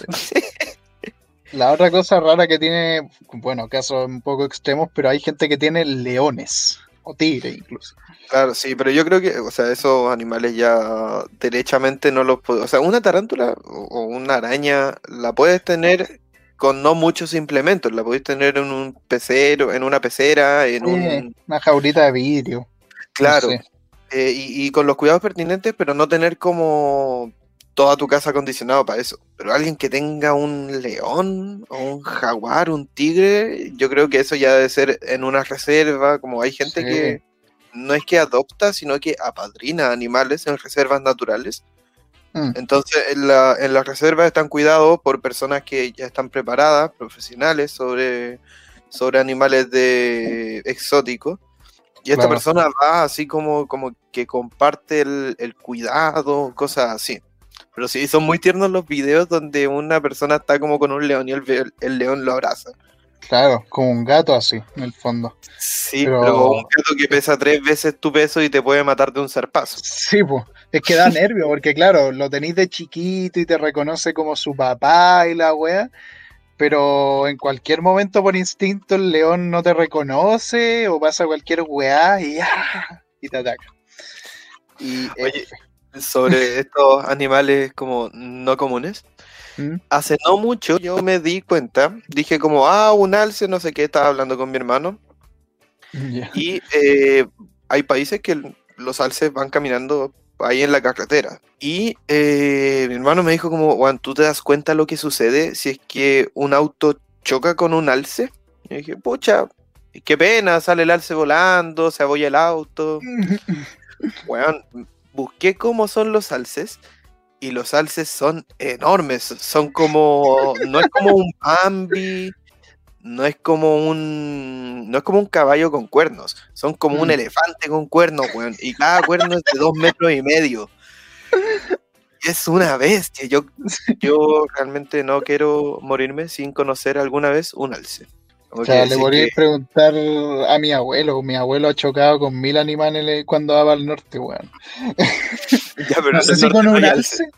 La otra cosa rara que tiene, bueno, casos un poco extremos, pero hay gente que tiene leones. O tigres incluso. Claro, sí, pero yo creo que, o sea, esos animales ya derechamente no los puedo. O sea, una tarántula o una araña la puedes tener con no muchos implementos. La puedes tener en un pecero, en una pecera, en un. una jaulita de vidrio. Claro. sé. Eh, y, y con los cuidados pertinentes, pero no tener como toda tu casa acondicionado para eso. Pero alguien que tenga un león o un jaguar, un tigre, yo creo que eso ya debe ser en una reserva, como hay gente Sí. que no es que adopta, sino que apadrina animales en reservas naturales. Mm. Entonces, en la, en las reservas están cuidados por personas que ya están preparadas, profesionales, sobre, sobre animales de exóticos. Y esta Claro. persona va así como, como que comparte el, el cuidado, cosas así. Pero sí, son muy tiernos los videos donde una persona está como con un león y el, el león lo abraza. Claro, como un gato así, en el fondo. Sí, Pero- pero, un gato que pesa tres veces tu peso y te puede matar de un zarpazo. Sí, pues. Es que da nervio, porque claro, lo tenéis de chiquito y te reconoce como su papá y la wea. Pero en cualquier momento, por instinto, el león no te reconoce o pasa cualquier weá y, ¡ah! y te ataca. Y Oye, F. sobre estos animales como no comunes. ¿Mm? Hace no mucho yo me di cuenta, dije como, ah, un alce, no sé qué, estaba hablando con mi hermano. Y eh, hay países que los alces van caminando ahí en la carretera. Y eh, mi hermano me dijo como, Juan, ¿tú te das cuenta lo que sucede si es que un auto choca con un alce? Y dije, pucha, qué pena, sale el alce volando, se abolla el auto. Weón, busqué cómo son los alces y los alces son enormes, son como, no es como un Bambi, no es como un, no es como un caballo con cuernos, son como un Mm. elefante con cuernos, weón, y cada cuerno es de dos metros y medio. Es una bestia, yo, yo realmente no quiero morirme sin conocer alguna vez un alce. O sea, le podría que- preguntar a mi abuelo. Mi abuelo ha chocado con mil animales cuando va al norte, weón. ya, pero No sé si con no un alce.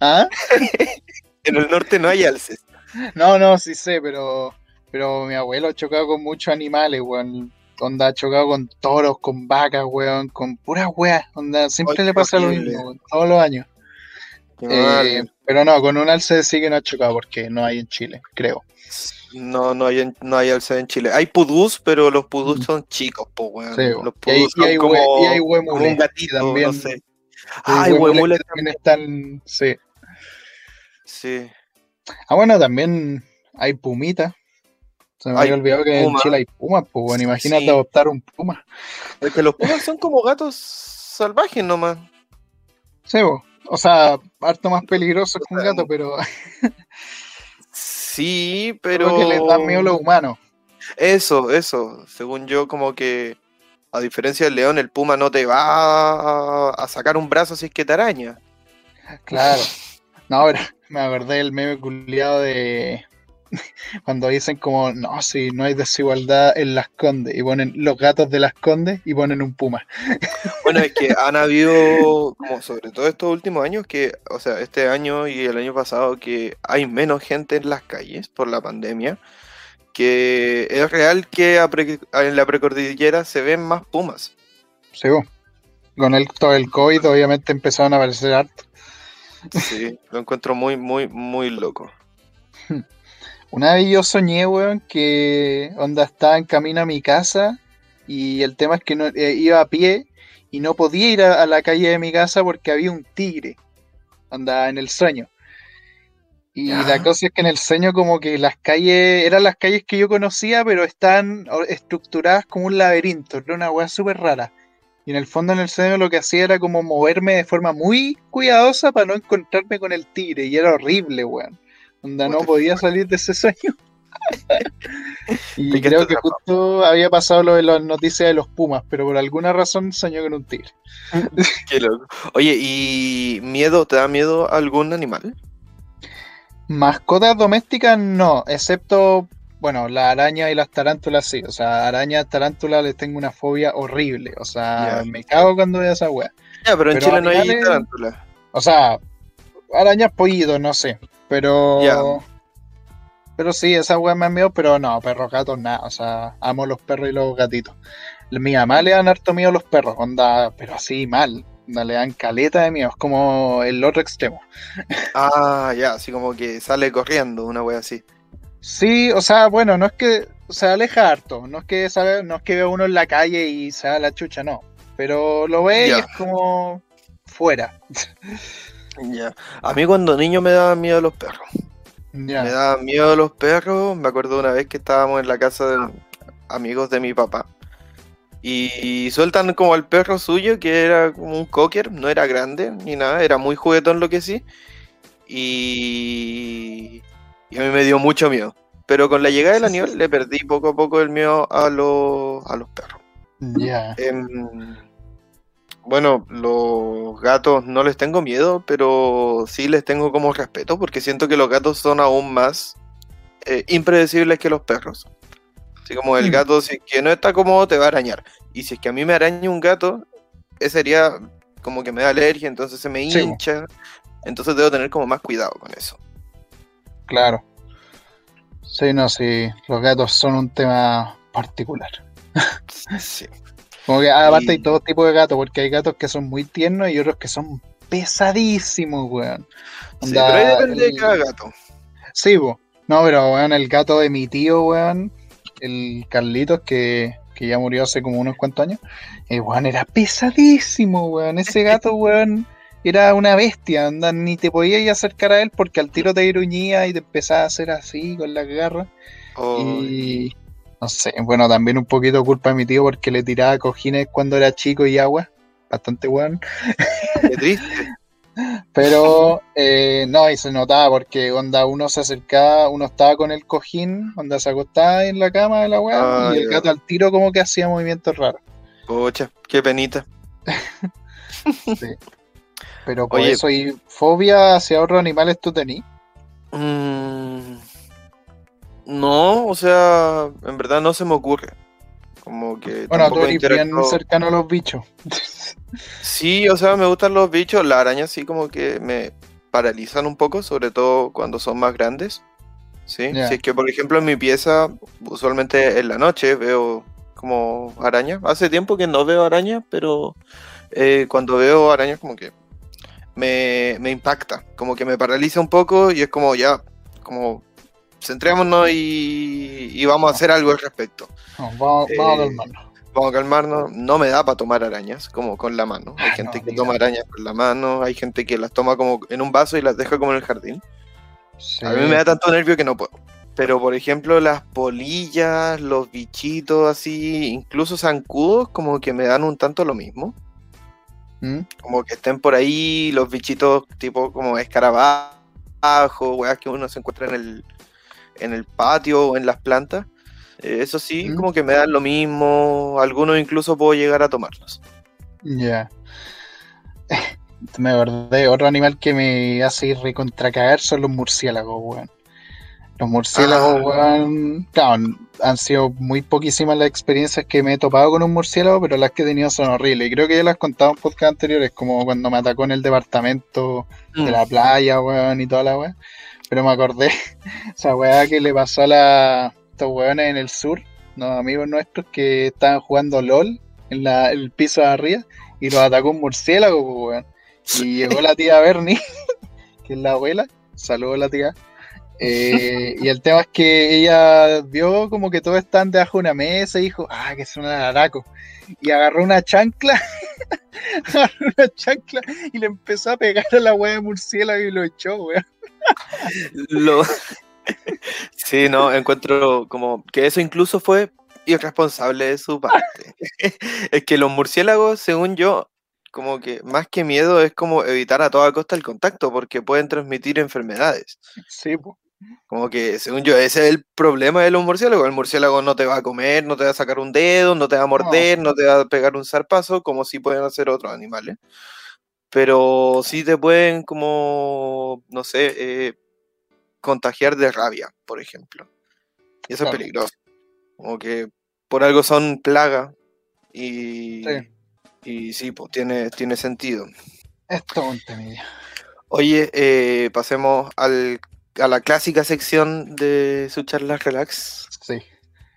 ¿Ah? En el norte no hay alces. No, no, sí sé, pero, pero mi abuelo ha chocado con muchos animales, weón. Onda ha chocado con toros, con vacas, weón, con puras weas. Onda, siempre le pasa lo mismo, weón, todos los años. Eh, pero no, con un alce sí que no ha chocado porque no hay en Chile, creo. No, no hay, en- no hay alce en Chile. Hay pudús, pero los pudús Mm. son chicos, po, weón. Sí, los y hay, pudús y hay, son y hay como un gatito, también. no sé. Hay huemules también también. están, sí. Sí. Ah, bueno, también hay pumitas. Se me había olvidado que puma. en Chile hay pumas, pues bueno, imagínate Sí. adoptar un puma. Es que los pumas son como gatos salvajes nomás. Sí, po. O sea, harto más peligroso que un gato, pero. sí, pero. Creo que les dan miedo los humanos. Eso, eso. Según yo, como que. A diferencia del león, el puma no te va a sacar un brazo si es que te araña. Claro. No, ahora me acordé del meme culiado de cuando dicen como, no, si no hay desigualdad en las condes, y ponen los gatos de las condes y ponen un puma. Bueno, es que han habido, como sobre todo estos últimos años, que, o sea, este año y el año pasado, que hay menos gente en las calles por la pandemia, que es real que en la precordillera se ven más pumas. Sí, con el, todo el COVID obviamente empezaron a aparecer harto. Sí, lo encuentro muy, muy, muy loco. Una vez yo soñé, weón, que onda estaba en camino a mi casa y el tema es que no, eh, iba a pie y no podía ir a, la calle de mi casa porque había un tigre, onda en el sueño. Y la cosa es que en el sueño como que las calles, eran las calles que yo conocía, pero están estructuradas como un laberinto, era una weá súper rara. Y en el fondo en el sueño lo que hacía era como moverme de forma muy cuidadosa para no encontrarme con el tigre. Y era horrible, weón. Onda, no podía salir de ese sueño. y creo que justo había pasado lo de las noticias de los Pumas, pero por alguna razón soñó con un tigre. Qué loco. Oye, ¿y miedo? ¿Te da miedo algún animal? Mascotas domésticas no, excepto, bueno, la araña y las tarántulas sí. O sea, arañas, tarántulas les tengo una fobia horrible. O sea, me cago cuando veo esa wea. Ya, pero en Chile no hay tarántulas. O sea, arañas pollitos, no sé. Pero. Pero sí, esa weá me miedo, pero no, perros, gatos, nada. O sea, amo los perros y los gatitos. Mi mamá le dan harto miedo a los perros, onda, pero así mal. Onda, le dan caleta de miedo, es como el otro extremo. Ah, ya, así como que sale corriendo, una wea así. Sí, o sea, bueno, no es que se aleja harto, no es que sabe, no es que vea uno en la calle y se da la chucha, no. Pero lo ve y es como fuera. Ya. A mí cuando niño me daban miedo los perros. Me daban miedo los perros. Me acuerdo una vez que estábamos en la casa de amigos de mi papá. Y sueltan como al perro suyo, que era como un cocker, no era grande ni nada, era muy juguetón lo que sí. Y, y a mí me dio mucho miedo. Pero con la llegada de la nieve le perdí poco a poco el miedo a, los, a los perros. Ya. Em, bueno, los gatos no les tengo miedo, pero sí les tengo como respeto porque siento que los gatos son aún más eh, impredecibles que los perros. Así como el mm. gato, si es que no está cómodo, te va a arañar. Y si es que a mí me araña un gato, ese sería como que me da alergia, entonces se me hincha. Entonces debo tener como más cuidado con eso. Claro. Sí, no, sí, los gatos son un tema particular. sí. Como que aparte hay todo tipo de gatos, porque hay gatos que son muy tiernos y otros que son pesadísimos, weón. sí, pero ahí depende de cada gato. Sí, weón. No, pero weón, el gato de mi tío, weón, el Carlitos, que, que ya murió hace como unos cuantos años, eh, weón, era pesadísimo, weón. Ese gato, weón, era una bestia, anda, ni te podías acercar a él porque al tiro te gruñía y te empezaba a hacer así con las garras. Y no sé, bueno, también un poquito culpa de mi tío porque le tiraba cojines cuando era chico y agua. Bastante bueno. Qué triste. Pero eh, no, y se notaba porque onda uno se acercaba, uno estaba con el cojín, onda se acostaba en la cama de la weá y el gato al tiro como que hacía movimientos raros. Pocha, qué penita. sí. Pero por eso, ¿y fobia hacia otros animales tú tenés? Mmm no, o sea, en verdad no se me ocurre. Como que. Bueno, tú eres bien cercano a los bichos. sí, o sea, me gustan los bichos. Las arañas sí como que me paralizan un poco, sobre todo cuando son más grandes. Sí, si es que por ejemplo en mi pieza, usualmente en la noche veo como arañas. Hace tiempo que no veo arañas, pero eh, cuando veo arañas como que me, me impacta, como que me paraliza un poco y es como ya, como centrémonos y, vamos a hacer algo al respecto. vamos, a eh, calmarnos. Vamos a calmarnos. No me da para tomar arañas como con la mano. Hay gente que toma arañas con la mano, hay gente que las toma como en un vaso y las deja como en el jardín. A mí me da tanto nervio que no puedo. Pero por ejemplo, las polillas, los bichitos así, incluso zancudos, como que me dan un tanto lo mismo. ¿Mm? Como que estén por ahí los bichitos tipo como escarabajo, weas que uno se encuentra en el, en el patio o en las plantas. Eh, eso sí, ¿Mm? como que me dan lo mismo. Algunos incluso puedo llegar a tomarlos. Ya. Me acordé, otro animal que me hace ir recontracagar son los murciélagos, weón. Los murciélagos, ah. weón, claro, han sido muy poquísimas las experiencias que me he topado con un murciélago, pero las que he tenido son horribles. Y creo que ya las he contado en podcast anteriores, como cuando me atacó en el departamento de la mm. playa, weón, y toda la weón. Pero me acordé, esa weá que le pasó a la, estos weones en el sur, los amigos nuestros que estaban jugando LOL en la, el piso de arriba, y los atacó un murciélago, weón. Y llegó la tía Bernie, que es la abuela, saludó a la tía eh, y el tema es que ella vio como que todos están debajo de una mesa y dijo, ah, que es un araco. Y agarró una chancla, agarró una chancla y le empezó a pegar a la wea de murciélago y lo echó, weón. Lo... Sí, no, encuentro como que eso incluso fue irresponsable de su parte. es que los murciélagos, según yo, como que más que miedo es como evitar a toda costa el contacto porque pueden transmitir enfermedades. Sí, pues. Como que, según yo, ese es el problema de los murciélagos. El murciélago no te va a comer, no te va a sacar un dedo, no te va a morder, no, te va a pegar un zarpazo, como si pueden hacer otros animales. Pero sí te pueden, como, no sé, eh, contagiar de rabia, por ejemplo. Y eso es peligroso. Como que por algo son plaga. Y sí, y sí pues tiene, tiene sentido. Esto Oye, eh, pasemos al a la clásica sección de su charla relax. Sí.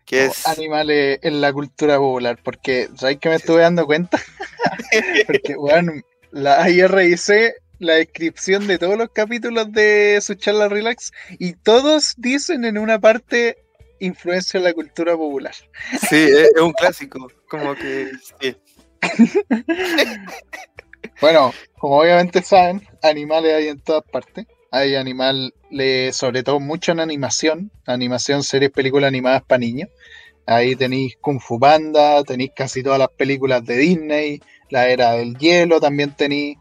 Que es animales en la cultura popular, porque ¿sabes que me estuve dando cuenta? porque, bueno, la, ayer revisé la descripción de todos los capítulos de su charla relax y todos dicen en una parte influencia en la cultura popular. Sí, es, un clásico, como que sí. bueno, como obviamente saben, animales hay en todas partes. Hay animal, sobre todo mucho en animación, animación, series, películas animadas para niños. Ahí tenéis Kung Fu Panda, tenéis casi todas las películas de Disney, la era del hielo también tenéis.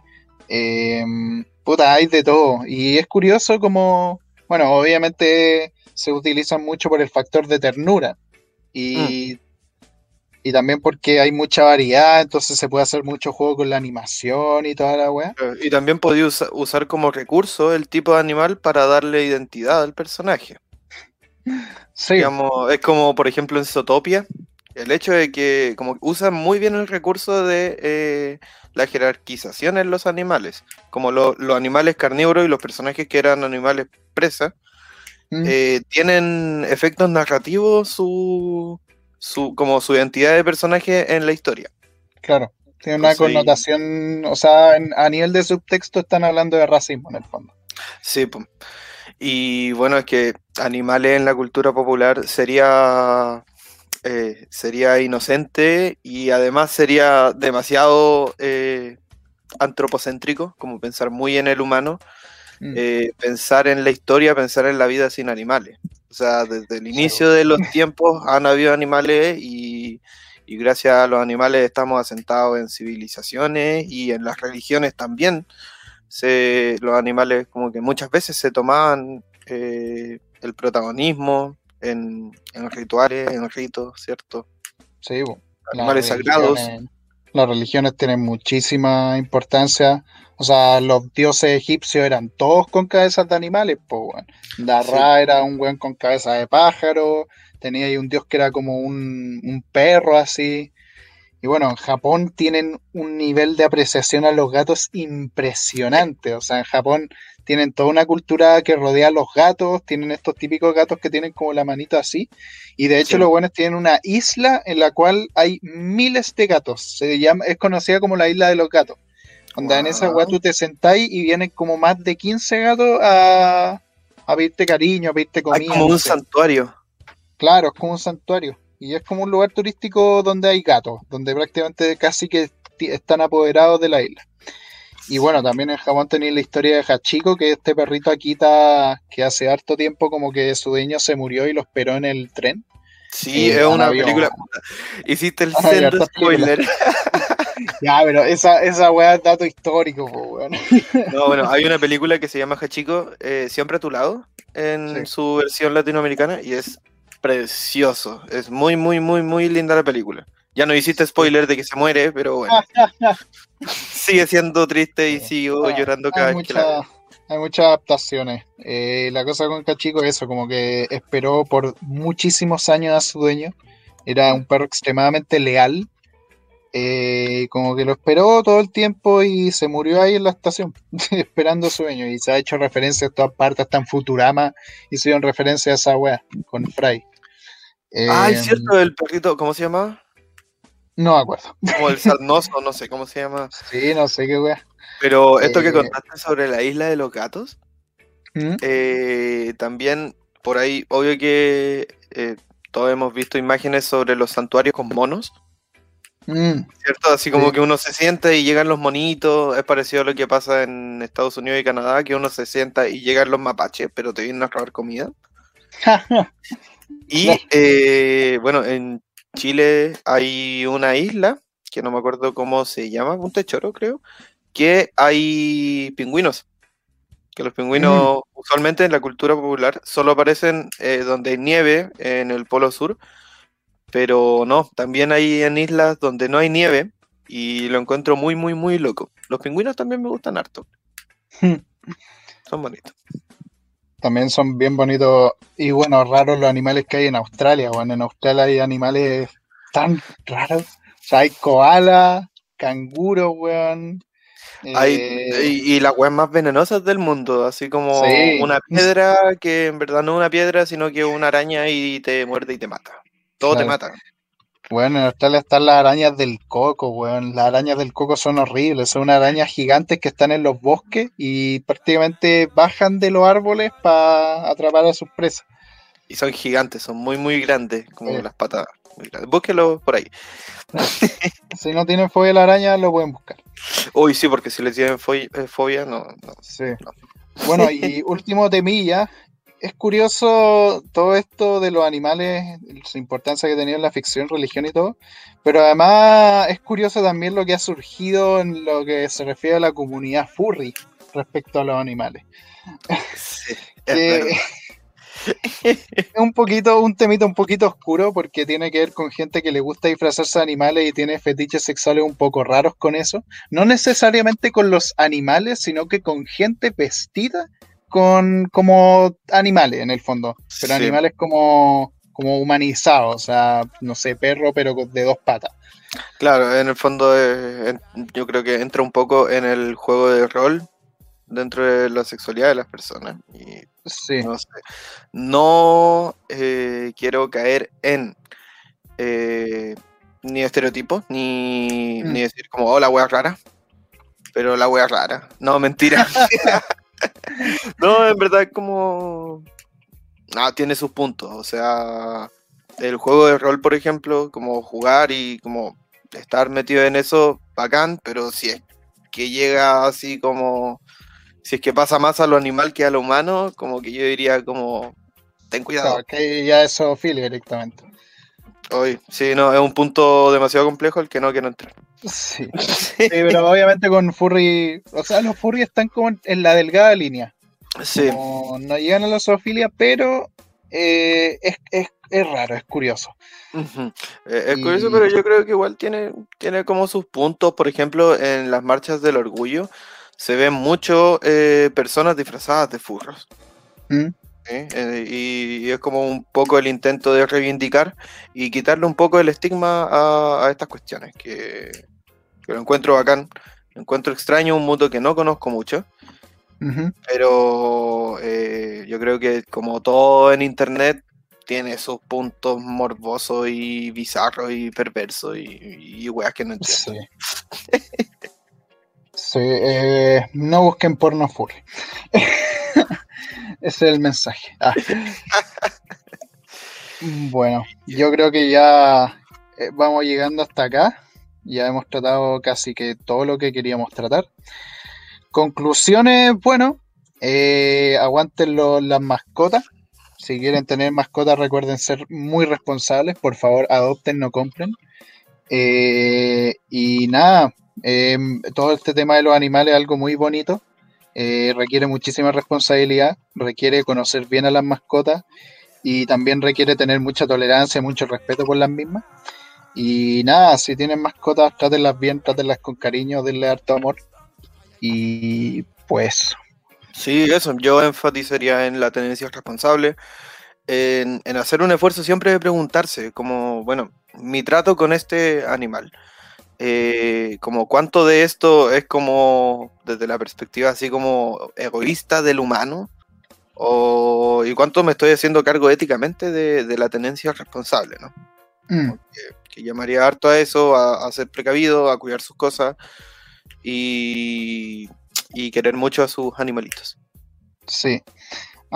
Em, puta, hay de todo. Y es curioso como, bueno, obviamente se utilizan mucho por el factor de ternura. Y mm y también porque hay mucha variedad, entonces se puede hacer mucho juego con la animación y toda la weá. Y también podía usar como recurso el tipo de animal para darle identidad al personaje. Sí. Digamos, es como, por ejemplo, en Zootopia, el hecho de que como usan muy bien el recurso de eh, la jerarquización en los animales, como los animales carnívoros y los personajes que eran animales presa, mm. eh, tienen efectos narrativos su su, como su identidad de personaje en la historia. Claro, tiene una connotación, o sea, a nivel de subtexto están hablando de racismo en el fondo. Sí, y bueno, es que animales en la cultura popular sería, eh, sería inocente y además sería demasiado eh, antropocéntrico, como pensar muy en el humano, mm. eh, pensar en la historia, pensar en la vida sin animales. O sea, desde el inicio de los tiempos han habido animales y, gracias a los animales estamos asentados en civilizaciones y en las religiones también. los animales como que muchas veces se tomaban eh, el protagonismo en, rituales, en ritos, ¿cierto? Sí, animales sagrados. Las religiones tienen muchísima importancia o sea, los dioses egipcios eran todos con cabezas de animales, pues, bueno. Darra era un buen con cabeza de pájaro, tenía ahí un dios que era como un, un perro así. Y bueno, en Japón tienen un nivel de apreciación a los gatos impresionante. O sea, en Japón tienen toda una cultura que rodea a los gatos, tienen estos típicos gatos que tienen como la manita así. Y de hecho los buenos tienen una isla en la cual hay miles de gatos. Se llama, es conocida como la isla de los gatos. Onda, en esa weá tú te sentáis y vienen como más de 15 gatos a, a pedirte cariño, a pedirte comida. Es como un santuario. Claro, es como un santuario. Y es como un lugar turístico donde hay gatos, donde prácticamente casi que están apoderados de la isla. Y bueno, también en Japón tenéis la historia de Hachiko, que este perrito Akita que hace harto tiempo como que su dueño se murió y lo esperó en el tren. Sí, es una película. Hiciste el centro spoiler. ya, pero esa, esa weá es dato histórico, weón. No, bueno, hay una película que se llama Hachiko, eh, Siempre a tu lado, en su versión latinoamericana, y es precioso. Es muy, muy, muy, muy linda la película. Ya no hiciste spoiler de que se muere, pero bueno. sigue siendo triste y sigo llorando cada vez que la Hay muchas adaptaciones. Eh, la cosa con Cachico es eso, como que esperó por muchísimos años a su dueño. Era un perro extremadamente leal. Eh, como que lo esperó todo el tiempo y se murió ahí en la estación, esperando su dueño. Y se ha hecho referencia a todas partes, hasta en Futurama hicieron referencia a esa wea con Fry. Ah, es cierto, el perrito, ¿cómo se llama? No me acuerdo. Como el sarnoso, no sé cómo se llama. Sí, no sé qué wea. Pero esto que eh, contaste sobre la isla de los gatos, ¿Mm? eh, también por ahí, obvio que eh, todos hemos visto imágenes sobre los santuarios con monos. ¿Mm? ¿Cierto? Así como que uno se sienta y llegan los monitos. Es parecido a lo que pasa en Estados Unidos y Canadá, que uno se sienta y llegan los mapaches, pero te vienen a robar comida. y bueno, en Chile hay una isla, que no me acuerdo cómo se llama, Punta Choro creo, que hay pingüinos. Que los pingüinos mm. usualmente en la cultura popular solo aparecen eh, donde hay nieve, en el polo sur, pero no, también hay en islas donde no hay nieve y lo encuentro muy, muy, muy loco. Los pingüinos también me gustan harto. Son bonitos también son bien bonitos y bueno, raros los animales que hay en Australia. Bueno, en Australia hay animales tan raros. O sea, hay koala, canguro, weón. Hay, eh, y, las weas más venenosas del mundo, así como una piedra que en verdad no es una piedra, sino que es una araña y te muerde y te mata. Todo te mata. Bueno, en Australia están las arañas del coco, weón. Las arañas del coco son horribles. Son arañas gigantes que están en los bosques y prácticamente bajan de los árboles para atrapar a sus presas. Y son gigantes, son muy, muy grandes, como las patas. Búsquelo por ahí. si no tienen fobia a la araña, lo pueden buscar. Uy, sí, porque si les tienen eh, fobia, no. no sí. Bueno, y último temilla, es curioso todo esto de los animales, su importancia que ha tenido en la ficción, religión y todo, pero además es curioso también lo que ha surgido en lo que se refiere a la comunidad furry respecto a los animales. es, un poquito, un temito un poquito oscuro porque tiene que ver con gente que le gusta disfrazarse de animales y tiene fetiches sexuales un poco raros con eso. No necesariamente con los animales, sino que con gente vestida con como animales en el fondo, pero animales como, como humanizados, o sea, no sé, perro pero de dos patas. Claro, en el fondo yo creo que entra un poco en el juego de rol dentro de la sexualidad de las personas. Y sí. No, sé, no eh, quiero caer en eh, ni estereotipos, ni, mm. ni decir como, oh, la wea rara. Pero la wea rara. No, mentira. no, en verdad como... No, tiene sus puntos. O sea, el juego de rol, por ejemplo, como jugar y como estar metido en eso, bacán, pero si es que llega así como... Si es que pasa más a lo animal que a lo humano, como que yo diría como... Ten cuidado. que ya eso file directamente. Hoy, sí, no, es un punto demasiado complejo el que no quiero entrar. Sí. pero obviamente con Furry, o sea, los Furry están como en la delgada línea. Sí. no llegan a la zoofilia, pero eh, es, raro, es curioso. Eh, es curioso, pero yo creo que igual tiene, tiene como sus puntos. Por ejemplo, en las marchas del orgullo se ven mucho eh, personas disfrazadas de furros. ¿Mm? Y, es como un poco el intento de reivindicar y quitarle un poco el estigma a, a estas cuestiones, que, que, lo encuentro bacán, lo encuentro extraño, un mundo que no conozco mucho. Pero eh, yo creo que como todo en internet tiene sus puntos morbosos y bizarros y perversos y, y weas que no entiendo. Sí. Eh, no busquen porno furry. Ese es el mensaje. Ah. bueno, yo creo que ya eh, vamos llegando hasta acá. Ya hemos tratado casi que todo lo que queríamos tratar. Conclusiones, bueno, eh, aguanten las mascotas. Si quieren tener mascotas, recuerden ser muy responsables. Por favor, adopten, no compren. Eh, y nada, em, todo este tema de los animales es algo muy bonito. Eh, requiere muchísima responsabilidad, requiere conocer bien a las mascotas y también requiere tener mucha tolerancia, mucho respeto por las mismas. Y nada, si tienen mascotas, trátenlas bien, trátenlas con cariño, denle harto amor. Y pues. Sí, eso, yo enfatizaría en la tenencia responsable, en, en hacer un esfuerzo siempre de preguntarse, como, bueno, mi trato con este animal. Eh, como cuánto de esto es como desde la perspectiva así como egoísta del humano o y cuánto me estoy haciendo cargo éticamente de, la tenencia responsable, ¿no? Mm. Que, llamaría harto a eso, a, ser precavido, a cuidar sus cosas y, y querer mucho a sus animalitos. Sí.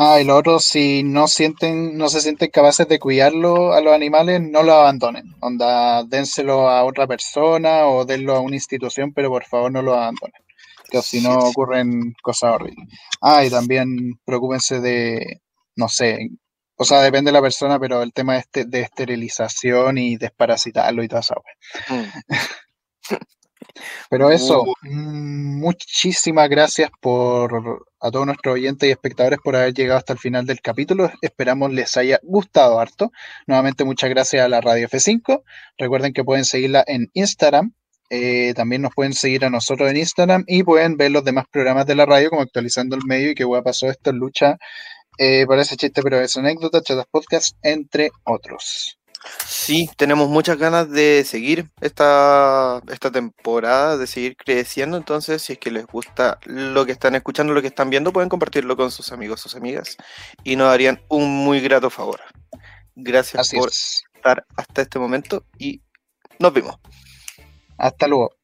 Ah, y lo otro, si no sienten, no se sienten capaces de cuidarlo a los animales, no lo abandonen. Onda, dénselo a otra persona o denlo a una institución, pero por favor no lo abandonen. Que si no ocurren cosas horribles. Ah, y también preocúpense de, no sé, o sea, depende de la persona, pero el tema de, este, de esterilización y desparasitarlo y todo eso. Pero eso, mm, muchísimas gracias por a todos nuestros oyentes y espectadores por haber llegado hasta el final del capítulo. Esperamos les haya gustado harto. Nuevamente muchas gracias a la Radio F5. Recuerden que pueden seguirla en Instagram. Eh, también nos pueden seguir a nosotros en Instagram y pueden ver los demás programas de la radio como actualizando el medio y qué hueá pasó esto en lucha. Eh, parece chiste, pero es anécdota, chatas podcast, entre otros. Sí, tenemos muchas ganas de seguir esta, esta temporada, de seguir creciendo. Entonces, si es que les gusta lo que están escuchando, lo que están viendo, pueden compartirlo con sus amigos, sus amigas. Y nos harían un muy grato favor. Gracias por estar hasta este momento y nos vemos. Hasta luego.